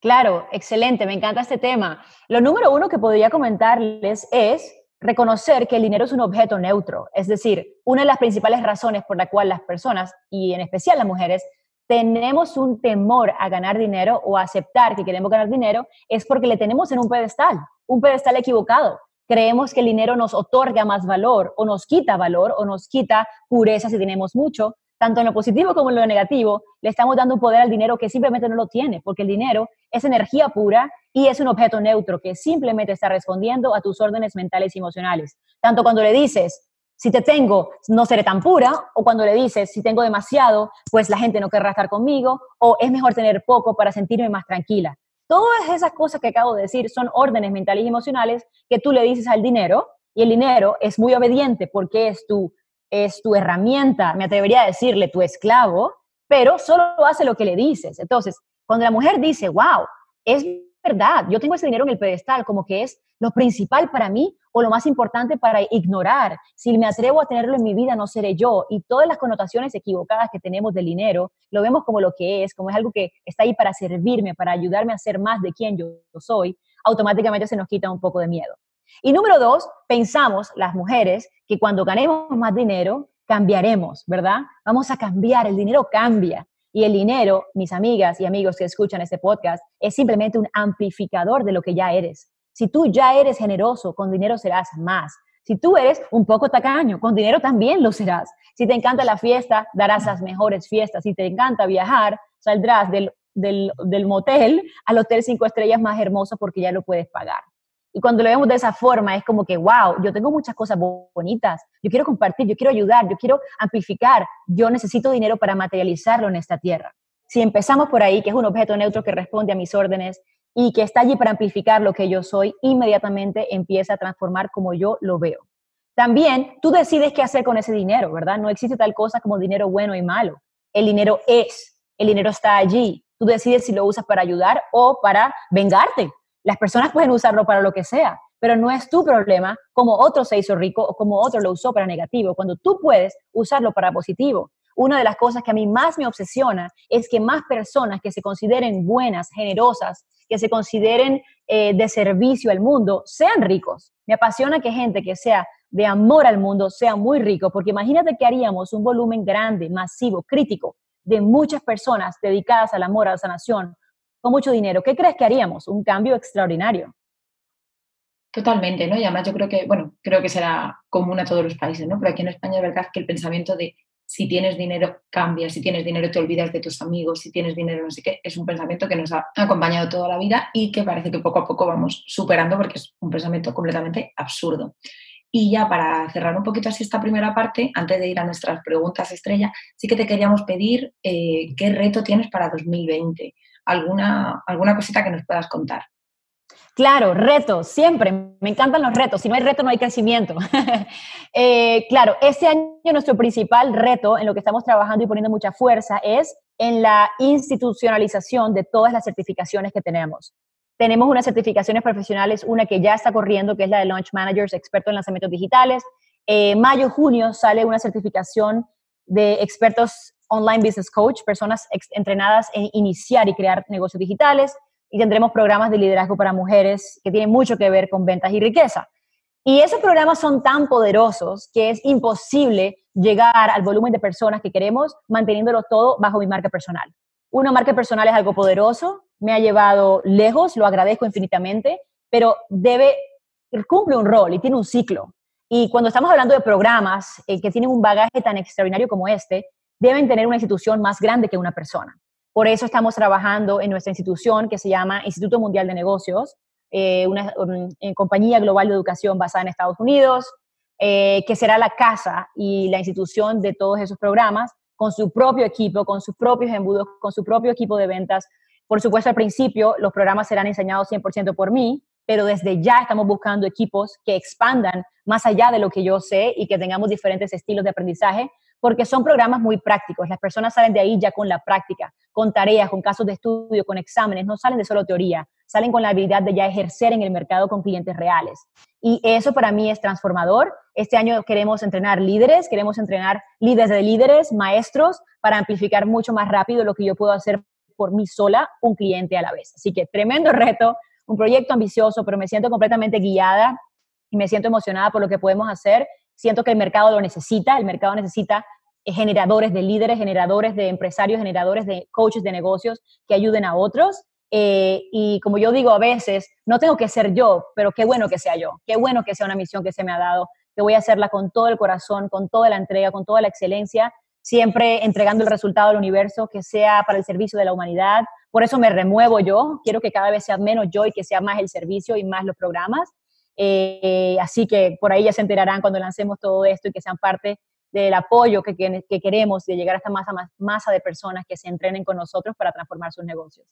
Claro, excelente, me encanta este tema. Lo número uno que podría comentarles es reconocer que el dinero es un objeto neutro, es decir, una de las principales razones por la cual las personas, y en especial las mujeres, tenemos un temor a ganar dinero o a aceptar que queremos ganar dinero es porque le tenemos en un pedestal, un pedestal equivocado. Creemos que el dinero nos otorga más valor o nos quita valor o nos quita pureza si tenemos mucho. Tanto en lo positivo como en lo negativo, le estamos dando un poder al dinero que simplemente no lo tiene, porque el dinero es energía pura y es un objeto neutro que simplemente está respondiendo a tus órdenes mentales y emocionales. Tanto cuando le dices, si te tengo, no seré tan pura, o cuando le dices, si tengo demasiado, pues la gente no querrá estar conmigo, o es mejor tener poco para sentirme más tranquila. Todas esas cosas que acabo de decir son órdenes mentales y emocionales que tú le dices al dinero, y el dinero es muy obediente porque es tu, es tu herramienta, me atrevería a decirle tu esclavo, pero solo hace lo que le dices. Entonces, cuando la mujer dice, wow, es verdad, yo tengo ese dinero en el pedestal, como que es lo principal para mí o lo más importante para ignorar. Si me atrevo a tenerlo en mi vida, no seré yo. Y todas las connotaciones equivocadas que tenemos del dinero, lo vemos como lo que es, como es algo que está ahí para servirme, para ayudarme a ser más de quien yo soy, automáticamente se nos quita un poco de miedo. Y número dos, pensamos las mujeres que cuando ganemos más dinero, cambiaremos, ¿verdad? Vamos a cambiar, el dinero cambia. Y el dinero, mis amigas y amigos que escuchan este podcast, es simplemente un amplificador de lo que ya eres. Si tú ya eres generoso, con dinero serás más. Si tú eres un poco tacaño, con dinero también lo serás. Si te encanta la fiesta, darás las mejores fiestas. Si te encanta viajar, saldrás del, del, del motel al hotel cinco estrellas más hermoso porque ya lo puedes pagar. Y cuando lo vemos de esa forma, es como que, wow, yo tengo muchas cosas bonitas, yo quiero compartir, yo quiero ayudar, yo quiero amplificar, yo necesito dinero para materializarlo en esta tierra. Si empezamos por ahí, que es un objeto neutro que responde a mis órdenes y que está allí para amplificar lo que yo soy, inmediatamente empieza a transformar como yo lo veo. También tú decides qué hacer con ese dinero, ¿verdad? No existe tal cosa como dinero bueno y malo. El dinero es, el dinero está allí. Tú decides si lo usas para ayudar o para vengarte. Las personas pueden usarlo para lo que sea, pero no es tu problema como otro se hizo rico o como otro lo usó para negativo, cuando tú puedes usarlo para positivo. Una de las cosas que a mí más me obsesiona es que más personas que se consideren buenas, generosas, que se consideren eh, de servicio al mundo, sean ricos. Me apasiona que gente que sea de amor al mundo sea muy rico, porque imagínate que haríamos un volumen grande, masivo, crítico, de muchas personas dedicadas al amor, a la sanación, con mucho dinero. ¿Qué crees que haríamos? Un cambio extraordinario. Totalmente, ¿no? Y además yo creo que, bueno, creo que será común a todos los países, ¿no? Pero aquí en España es verdad que el pensamiento de si tienes dinero cambia, si tienes dinero te olvidas de tus amigos, si tienes dinero no sé qué, es un pensamiento que nos ha acompañado toda la vida y que parece que poco a poco vamos superando porque es un pensamiento completamente absurdo. Y ya para cerrar un poquito así esta primera parte, antes de ir a nuestras preguntas estrella, sí que te queríamos pedir eh, qué reto tienes para 2020, alguna, alguna cosita que nos puedas contar. Claro, retos, siempre. Me encantan los retos. Si no hay reto, no hay crecimiento. Eh, claro, este año nuestro principal reto en lo que estamos trabajando y poniendo mucha fuerza es en la institucionalización de todas las certificaciones que tenemos. Tenemos unas certificaciones profesionales, una que ya está corriendo, que es la de Launch Managers, experto en lanzamientos digitales. Eh, mayo, junio sale una certificación de expertos online business coach, personas entrenadas en iniciar y crear negocios digitales y tendremos programas de liderazgo para mujeres que tienen mucho que ver con ventas y riqueza. Y esos programas son tan poderosos que es imposible llegar al volumen de personas que queremos manteniéndolo todo bajo mi marca personal. Una marca personal es algo poderoso, me ha llevado lejos, lo agradezco infinitamente, pero debe, cumple un rol y tiene un ciclo. Y cuando estamos hablando de programas eh, que tienen un bagaje tan extraordinario como este, deben tener una institución más grande que una persona. Por eso estamos trabajando en nuestra institución que se llama Instituto Mundial de Negocios, eh, una um, compañía global de educación basada en Estados Unidos, eh, que será la casa y la institución de todos esos programas, con su propio equipo, con sus propios embudos, con su propio equipo de ventas. Por supuesto, al principio los programas serán enseñados 100% por mí, pero desde ya estamos buscando equipos que expandan más allá de lo que yo sé y que tengamos diferentes estilos de aprendizaje porque son programas muy prácticos. Las personas salen de ahí ya con la práctica, con tareas, con casos de estudio, con exámenes, no salen de solo teoría, salen con la habilidad de ya ejercer en el mercado con clientes reales. Y eso para mí es transformador. Este año queremos entrenar líderes, queremos entrenar líderes de líderes, maestros, para amplificar mucho más rápido lo que yo puedo hacer por mí sola, un cliente a la vez. Así que tremendo reto, un proyecto ambicioso, pero me siento completamente guiada y me siento emocionada por lo que podemos hacer Siento que el mercado lo necesita, el mercado necesita eh, generadores de líderes, generadores de empresarios, generadores de coaches de negocios que ayuden a otros. Eh, y como yo digo a veces, no tengo que ser yo, pero qué bueno que sea yo, qué bueno que sea una misión que se me ha dado, que voy a hacerla con todo el corazón, con toda la entrega, con toda la excelencia, siempre entregando el resultado al universo que sea para el servicio de la humanidad. Por eso me remuevo yo, quiero que cada vez sea menos yo y que sea más el servicio y más los programas. Eh, así que por ahí ya se enterarán cuando lancemos todo esto y que sean parte del apoyo que, que, queremos de llegar a esta masa, masa de personas que se entrenen con nosotros para transformar sus negocios.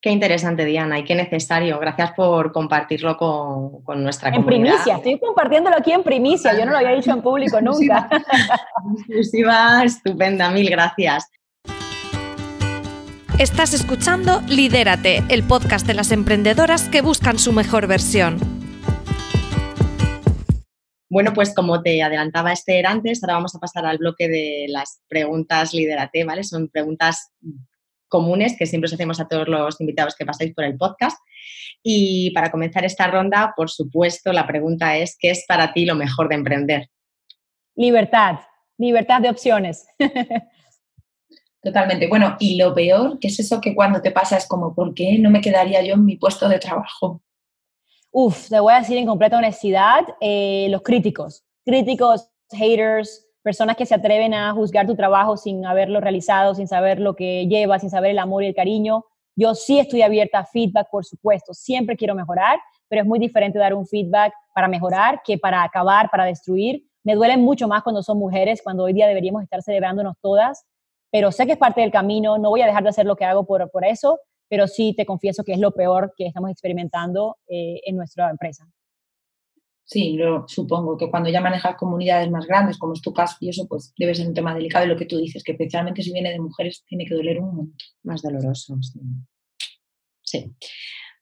Qué interesante, Diana, y qué necesario. Gracias por compartirlo con, con nuestra en comunidad. En primicia, estoy compartiéndolo aquí en primicia. Yo no lo había dicho en público nunca. Exclusiva, estupenda, mil gracias. Estás escuchando Lidérate, el podcast de las emprendedoras que buscan su mejor versión. Bueno, pues como te adelantaba Esther antes, ahora vamos a pasar al bloque de las preguntas Lidérate, ¿vale? Son preguntas comunes que siempre os hacemos a todos los invitados que pasáis por el podcast. Y para comenzar esta ronda, por supuesto, la pregunta es, ¿qué es para ti lo mejor de emprender? Libertad, libertad de opciones. Totalmente. Bueno, y lo peor, que es eso que cuando te pasa es como, ¿por qué no me quedaría yo en mi puesto de trabajo? Uf, te voy a decir en completa honestidad, eh, los críticos, críticos, haters, personas que se atreven a juzgar tu trabajo sin haberlo realizado, sin saber lo que lleva, sin saber el amor y el cariño. Yo sí estoy abierta a feedback, por supuesto, siempre quiero mejorar, pero es muy diferente dar un feedback para mejorar que para acabar, para destruir. Me duelen mucho más cuando son mujeres, cuando hoy día deberíamos estar celebrándonos todas pero sé que es parte del camino, no voy a dejar de hacer lo que hago por, por eso, pero sí te confieso que es lo peor que estamos experimentando eh, en nuestra empresa. Sí, lo supongo que cuando ya manejas comunidades más grandes, como es tu caso, y eso pues debe ser un tema delicado y lo que tú dices, que especialmente si viene de mujeres tiene que doler un montón. Más doloroso, sí. Sí.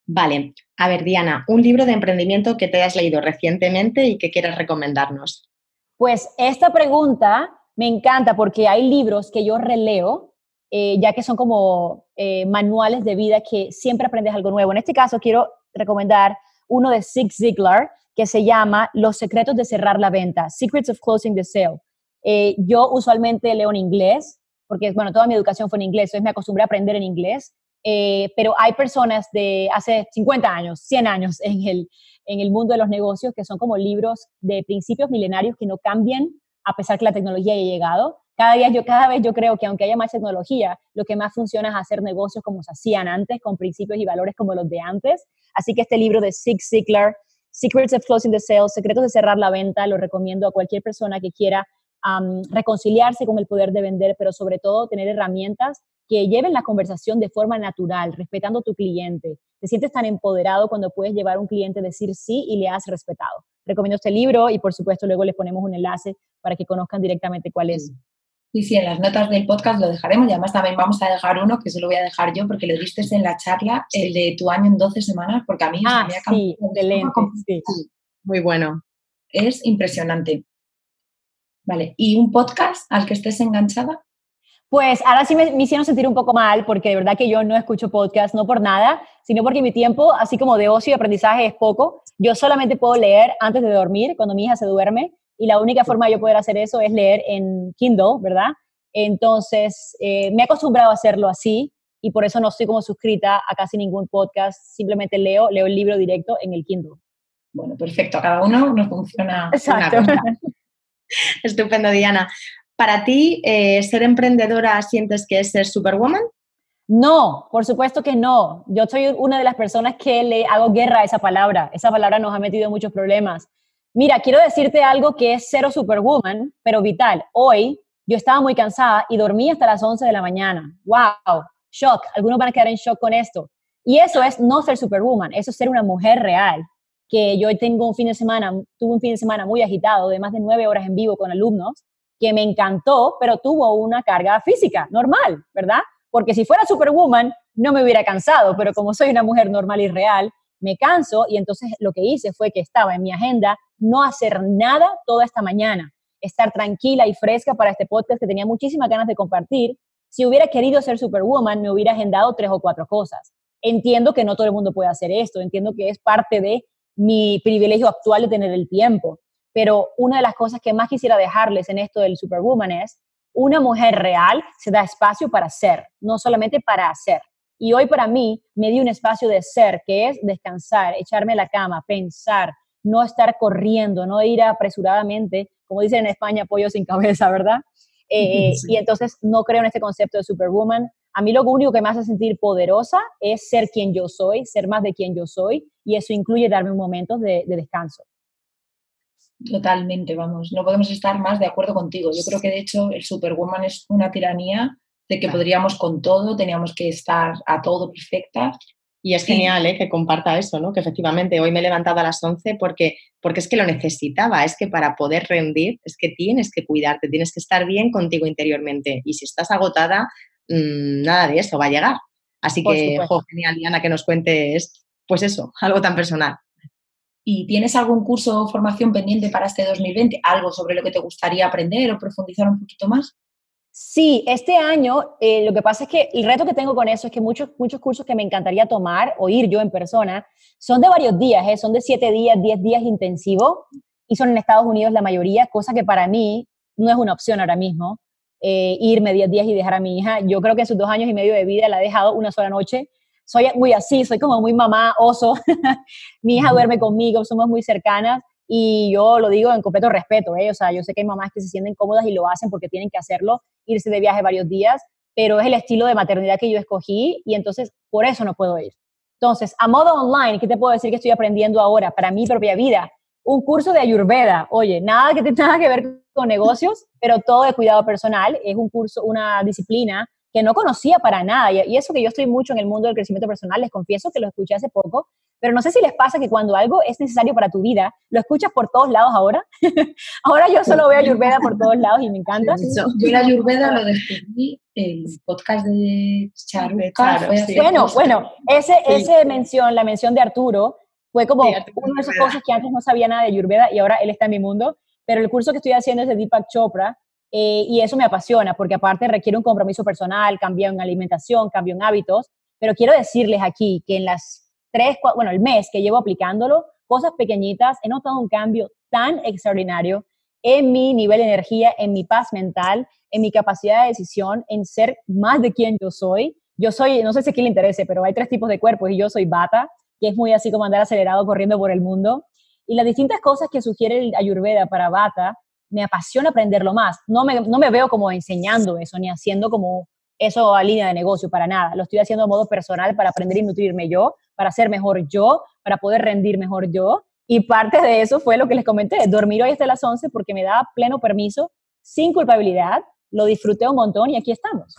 Vale. A ver, Diana, un libro de emprendimiento que te hayas leído recientemente y que quieras recomendarnos. Pues esta pregunta me encanta porque hay libros que yo releo, eh, ya que son como eh, manuales de vida que siempre aprendes algo nuevo. En este caso quiero recomendar uno de Zig Ziglar que se llama Los secretos de cerrar la venta, Secrets of Closing the Sale. Eh, yo usualmente leo en inglés, porque bueno, toda mi educación fue en inglés, entonces me acostumbré a aprender en inglés, pero hay personas de hace 50 años, 100 años en el, en el mundo de los negocios que son como libros de principios milenarios que no cambian a pesar que la tecnología haya llegado. Cada, día, yo, cada vez yo creo que aunque haya más tecnología, lo que más funciona es hacer negocios como se hacían antes, con principios y valores como los de antes. Así que este libro de Zig Ziglar, Secrets of Closing the Sale, Secretos de Cerrar la Venta, lo recomiendo a cualquier persona que quiera reconciliarse con el poder de vender, pero sobre todo tener herramientas que lleven la conversación de forma natural, respetando a tu cliente. Te sientes tan empoderado cuando puedes llevar a un cliente a decir sí y le has respetado. Recomiendo este libro y por supuesto luego les ponemos un enlace para que conozcan directamente cuál es. Sí, sí, en las notas del podcast lo dejaremos y además también vamos a dejar uno que se lo voy a dejar yo porque lo diste en la charla, el de tu año en 12 semanas, porque a mí ah, me ha sí, excelente, sí. Muy bueno. Es impresionante. Vale, ¿y un podcast al que estés enganchada? Pues ahora sí me, me, hicieron sentir un poco mal porque de verdad que yo no escucho podcast, no por nada, sino porque mi tiempo, así como de ocio y aprendizaje, es poco. Yo solamente puedo leer antes de dormir, cuando mi hija se duerme, y la única forma de yo poder hacer eso es leer en Kindle, ¿verdad? Entonces, eh, me he acostumbrado a hacerlo así y por eso no estoy como suscrita a casi ningún podcast, simplemente leo, leo el libro directo en el Kindle. Bueno, perfecto, a cada uno nos funciona. Exacto. Estupendo, Diana. ¿Para ti, eh, ser emprendedora sientes que es ser superwoman? No, por supuesto que no. Yo soy una de las personas que le hago guerra a esa palabra. Esa palabra nos ha metido muchos problemas. Mira, quiero decirte algo que es cero superwoman, pero vital. Hoy yo estaba muy cansada y dormí hasta las 11 de la mañana. ¡Wow! Shock. Algunos van a quedar en shock con esto. Y eso es no ser superwoman, eso es ser una mujer real. Que yo tengo un fin de semana, tuve un fin de semana muy agitado, de más de nueve horas en vivo con alumnos, que me encantó, pero tuvo una carga física normal, ¿verdad? Porque si fuera superwoman, no me hubiera cansado, pero como soy una mujer normal y real, me canso y entonces lo que hice fue que estaba en mi agenda no hacer nada toda esta mañana, estar tranquila y fresca para este podcast que tenía muchísimas ganas de compartir. Si hubiera querido ser Superwoman, me hubiera agendado tres o cuatro cosas. Entiendo que no todo el mundo puede hacer esto, entiendo que es parte de mi privilegio actual de tener el tiempo, pero una de las cosas que más quisiera dejarles en esto del Superwoman es, una mujer real se da espacio para ser, no solamente para hacer. Y hoy para mí me di un espacio de ser, que es descansar, echarme a la cama, pensar, no estar corriendo, no ir apresuradamente, como dicen en España, pollo sin cabeza, ¿verdad? Eh, y entonces no creo en este concepto de superwoman. A mí lo único que me hace sentir poderosa es ser quien yo soy, ser más de quien yo soy, y eso incluye darme un momento de, de descanso. Totalmente, vamos, no podemos estar más de acuerdo contigo. Yo creo que de hecho el superwoman es una tiranía de que podríamos con todo, teníamos que estar a todo perfecta. Y es genial ¿eh? que comparta eso, ¿no? que efectivamente hoy me he levantado a las 11 porque, porque es que lo necesitaba, es que para poder rendir es que tienes que cuidarte, tienes que estar bien contigo interiormente y si estás agotada, mmm, nada de eso va a llegar. Así que, jo, genial, Diana, que nos cuentes, pues eso, algo tan personal. ¿Y tienes algún curso o formación pendiente para este 2020? ¿Algo sobre lo que te gustaría aprender o profundizar un poquito más? Sí, este año eh, lo que pasa es que el reto que tengo con eso es que muchos, muchos cursos que me encantaría tomar o ir yo en persona son de varios días, ¿eh? son de siete días, diez días intensivos y son en Estados Unidos la mayoría, cosa que para mí no es una opción ahora mismo. Eh, irme diez días y dejar a mi hija. Yo creo que sus dos años y medio de vida la he dejado una sola noche. Soy muy así, soy como muy mamá, oso. mi hija duerme conmigo, somos muy cercanas y yo lo digo en completo respeto, ¿eh? o sea, yo sé que hay mamás que se sienten cómodas y lo hacen porque tienen que hacerlo, irse de viaje varios días, pero es el estilo de maternidad que yo escogí y entonces por eso no puedo ir. Entonces, a modo online, ¿qué te puedo decir que estoy aprendiendo ahora para mi propia vida? Un curso de Ayurveda. Oye, nada que tenga que ver con negocios, pero todo de cuidado personal. Es un curso, una disciplina que no conocía para nada. Y, eso que yo estoy mucho en el mundo del crecimiento personal, les confieso que lo escuché hace poco, pero no sé si les pasa que cuando algo es necesario para tu vida, lo escuchas por todos lados ahora. ahora yo solo veo Ayurveda por todos lados y me encanta. yo la Ayurveda lo descubrí el podcast de Charuca. bueno, bueno, ese, ese mención, la mención de Arturo, fue como una de esas cosas que antes no sabía nada de Ayurveda y ahora él está en mi mundo. Pero el curso que estoy haciendo es de Deepak Chopra eh, y eso me apasiona porque aparte requiere un compromiso personal, cambio en alimentación, cambio en hábitos. Pero quiero decirles aquí que en las tres, bueno, el mes que llevo aplicándolo, cosas pequeñitas, he notado un cambio tan extraordinario en mi nivel de energía, en mi paz mental, en mi capacidad de decisión, en ser más de quien yo soy. Yo soy, no sé si a quién le interese, pero hay tres tipos de cuerpos y yo soy bata que es muy así como andar acelerado corriendo por el mundo. Y las distintas cosas que sugiere el Ayurveda para Bata, me apasiona aprenderlo más. No me, no me veo como enseñando eso, ni haciendo como eso a línea de negocio, para nada. Lo estoy haciendo de modo personal para aprender y nutrirme yo, para ser mejor yo, para poder rendir mejor yo. Y parte de eso fue lo que les comenté, dormir hoy hasta las 11 porque me da pleno permiso, sin culpabilidad, lo disfruté un montón y aquí estamos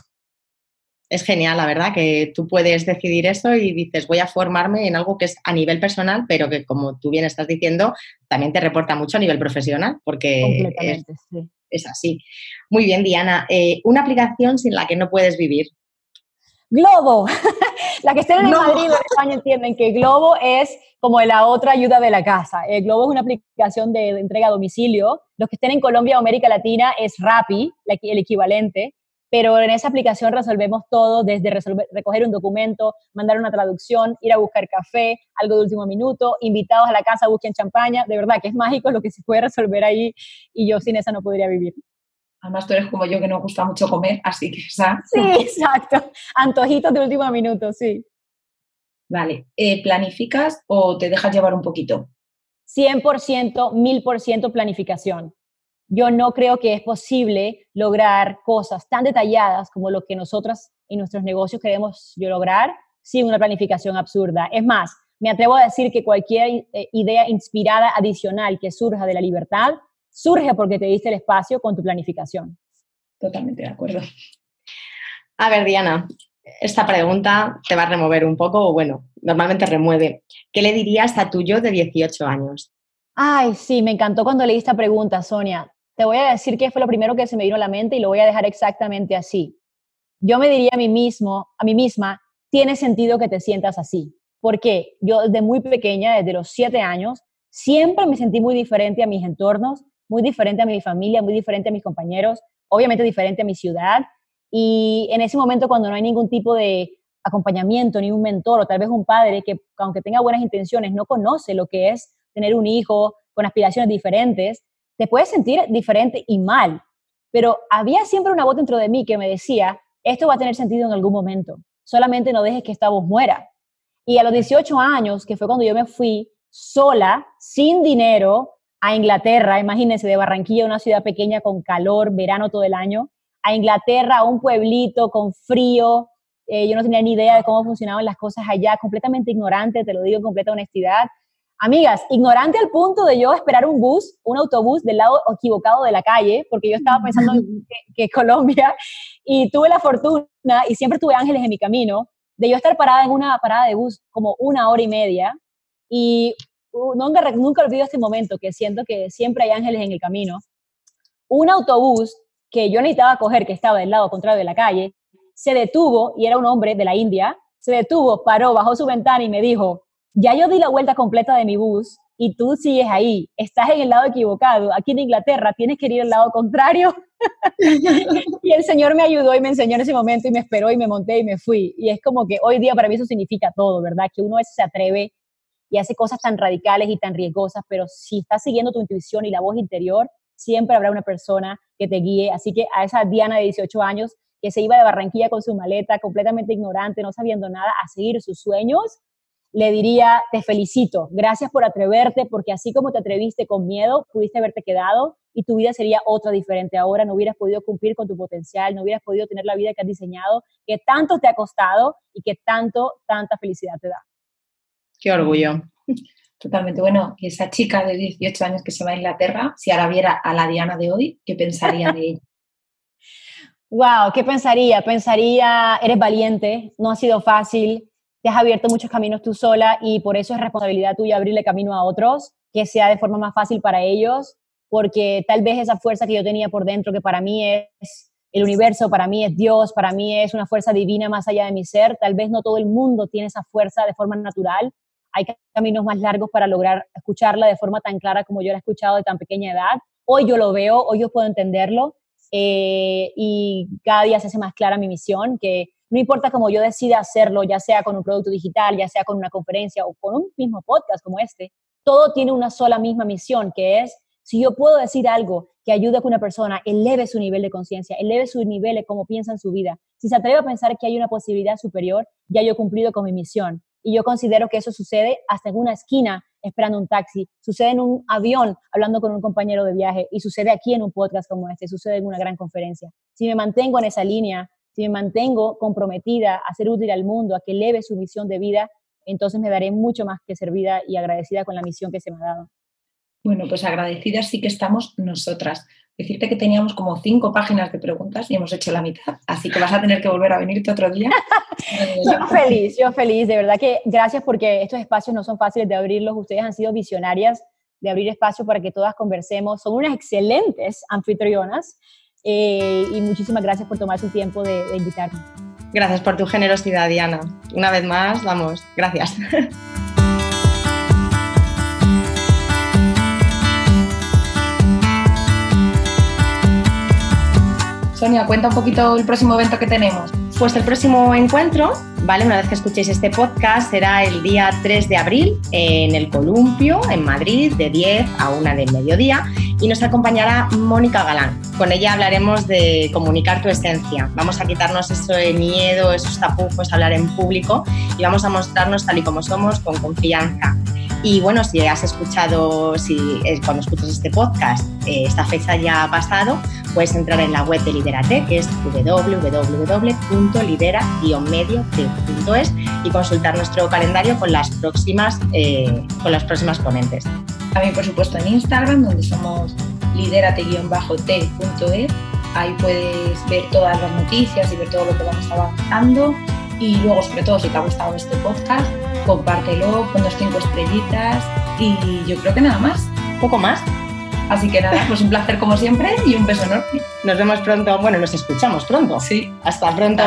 es genial, la verdad, que tú puedes decidir eso y dices, voy a formarme en algo que es a nivel personal, pero que como tú bien estás diciendo, también te reporta mucho a nivel profesional, porque es, así. Muy bien, Diana. Eh, una aplicación sin la que no puedes vivir. Globo. la que estén en Madrid o en España entienden que Globo es como la otra ayuda de la casa. El Globo es una aplicación de, entrega a domicilio. Los que estén en Colombia o América Latina es Rappi, el equivalente pero en esa aplicación resolvemos todo, desde recoger un documento, mandar una traducción, ir a buscar café, algo de último minuto, invitados a la casa, busquen champaña, de verdad que es mágico lo que se puede resolver ahí y yo sin esa no podría vivir. Además tú eres como yo que no gusta mucho comer, así que esa... Sí, exacto, antojitos de último minuto, sí. Vale, eh, ¿planificas o te dejas llevar un poquito? 100%, 1000% planificación yo no creo que es posible lograr cosas tan detalladas como lo que nosotras en nuestros negocios queremos lograr sin una planificación absurda. Es más, me atrevo a decir que cualquier eh, idea inspirada adicional que surja de la libertad surge porque te diste el espacio con tu planificación. Totalmente de acuerdo. A ver, Diana, esta pregunta te va a remover un poco, o bueno, normalmente remueve. ¿Qué le dirías a tu yo de 18 años? Ay, sí, me encantó cuando leí esta pregunta, Sonia te voy a decir qué fue lo primero que se me vino a la mente y lo voy a dejar exactamente así. Yo me diría a mí mismo, a mí misma, tiene sentido que te sientas así. Porque yo desde muy pequeña, desde los siete años, siempre me sentí muy diferente a mis entornos, muy diferente a mi familia, muy diferente a mis compañeros, obviamente diferente a mi ciudad. Y en ese momento cuando no hay ningún tipo de acompañamiento, ni un mentor o tal vez un padre que aunque tenga buenas intenciones no conoce lo que es tener un hijo con aspiraciones diferentes, te puedes sentir diferente y mal, pero había siempre una voz dentro de mí que me decía, esto va a tener sentido en algún momento, solamente no dejes que esta voz muera. Y a los 18 años, que fue cuando yo me fui sola, sin dinero, a Inglaterra, imagínense, de Barranquilla, una ciudad pequeña con calor, verano todo el año, a Inglaterra, a un pueblito con frío, eh, yo no tenía ni idea de cómo funcionaban las cosas allá, completamente ignorante, te lo digo en completa honestidad, Amigas, ignorante al punto de yo esperar un bus, un autobús del lado equivocado de la calle, porque yo estaba pensando que, Colombia, y tuve la fortuna, y siempre tuve ángeles en mi camino, de yo estar parada en una parada de bus como una hora y media, y uh, nunca, nunca olvido este momento, que siento que siempre hay ángeles en el camino. Un autobús que yo necesitaba coger, que estaba del lado contrario de la calle, se detuvo, y era un hombre de la India, se detuvo, paró, bajó su ventana y me dijo, ya yo di la vuelta completa de mi bus y tú sigues ahí, estás en el lado equivocado, aquí en Inglaterra tienes que ir al lado contrario. y el Señor me ayudó y me enseñó en ese momento y me esperó y me monté y me fui. Y es como que hoy día para mí eso significa todo, ¿verdad? Que uno a veces se atreve y hace cosas tan radicales y tan riesgosas, pero si estás siguiendo tu intuición y la voz interior, siempre habrá una persona que te guíe. Así que a esa Diana de 18 años que se iba de Barranquilla con su maleta, completamente ignorante, no sabiendo nada, a seguir sus sueños, le diría, te felicito, gracias por atreverte, porque así como te atreviste con miedo, pudiste haberte quedado y tu vida sería otra diferente ahora, no hubieras podido cumplir con tu potencial, no hubieras podido tener la vida que has diseñado, que tanto te ha costado y que tanto, tanta felicidad te da. Qué orgullo. Totalmente. Bueno, esa chica de 18 años que se va a Inglaterra, si ahora viera a la Diana de hoy, ¿qué pensaría de ella? Wow, ¿qué pensaría? Pensaría, eres valiente, no ha sido fácil, te has abierto muchos caminos tú sola y por eso es responsabilidad tuya abrirle camino a otros, que sea de forma más fácil para ellos, porque tal vez esa fuerza que yo tenía por dentro, que para mí es el universo, para mí es Dios, para mí es una fuerza divina más allá de mi ser, tal vez no todo el mundo tiene esa fuerza de forma natural, hay caminos más largos para lograr escucharla de forma tan clara como yo la he escuchado de tan pequeña edad. Hoy yo lo veo, hoy yo puedo entenderlo eh, y cada día se hace más clara mi misión, que no importa cómo yo decida hacerlo, ya sea con un producto digital, ya sea con una conferencia o con un mismo podcast como este, todo tiene una sola misma misión, que es, si yo puedo decir algo que ayude a que una persona eleve su nivel de conciencia, eleve su nivel de cómo piensa en su vida, si se atreve a pensar que hay una posibilidad superior, ya yo he cumplido con mi misión. Y yo considero que eso sucede hasta en una esquina esperando un taxi, sucede en un avión hablando con un compañero de viaje y sucede aquí en un podcast como este, sucede en una gran conferencia. Si me mantengo en esa línea, si me mantengo comprometida a ser útil al mundo, a que eleve su misión de vida, entonces me daré mucho más que servida y agradecida con la misión que se me ha dado. Bueno, pues agradecidas sí que estamos nosotras. Decirte que teníamos como cinco páginas de preguntas y hemos hecho la mitad, así que vas a tener que volver a venirte otro día. yo feliz, yo feliz, de verdad que gracias porque estos espacios no son fáciles de abrirlos, ustedes han sido visionarias de abrir espacio para que todas conversemos, son unas excelentes anfitrionas eh, y muchísimas gracias por tomar su tiempo de, de invitarme. Gracias por tu generosidad, Diana. Una vez más, vamos, gracias. Sonia, cuenta un poquito el próximo evento que tenemos. Pues el próximo encuentro, ¿vale? Una vez que escuchéis este podcast, será el día 3 de abril en el Columpio, en Madrid, de 10 a 1 del mediodía, y nos acompañará Mónica Galán. Con ella hablaremos de comunicar tu esencia. Vamos a quitarnos eso de miedo, esos tapujos, hablar en público y vamos a mostrarnos tal y como somos con confianza. Y bueno, si has escuchado, si eh, cuando escuchas este podcast, eh, esta fecha ya ha pasado, puedes entrar en la web de Liderate, que es www.lidera-medio.es y consultar nuestro calendario con las próximas, eh, con las próximas ponentes. También, por supuesto, en Instagram, donde somos liderate-t.es. Ahí puedes ver todas las noticias y ver todo lo que vamos avanzando. Y luego, sobre todo, si te ha gustado este podcast, compártelo, con dos cinco estrellitas y yo creo que nada más. Poco más. Así que nada, pues un placer como siempre y un beso enorme. Nos vemos pronto, bueno, nos escuchamos pronto. Sí. Hasta pronto.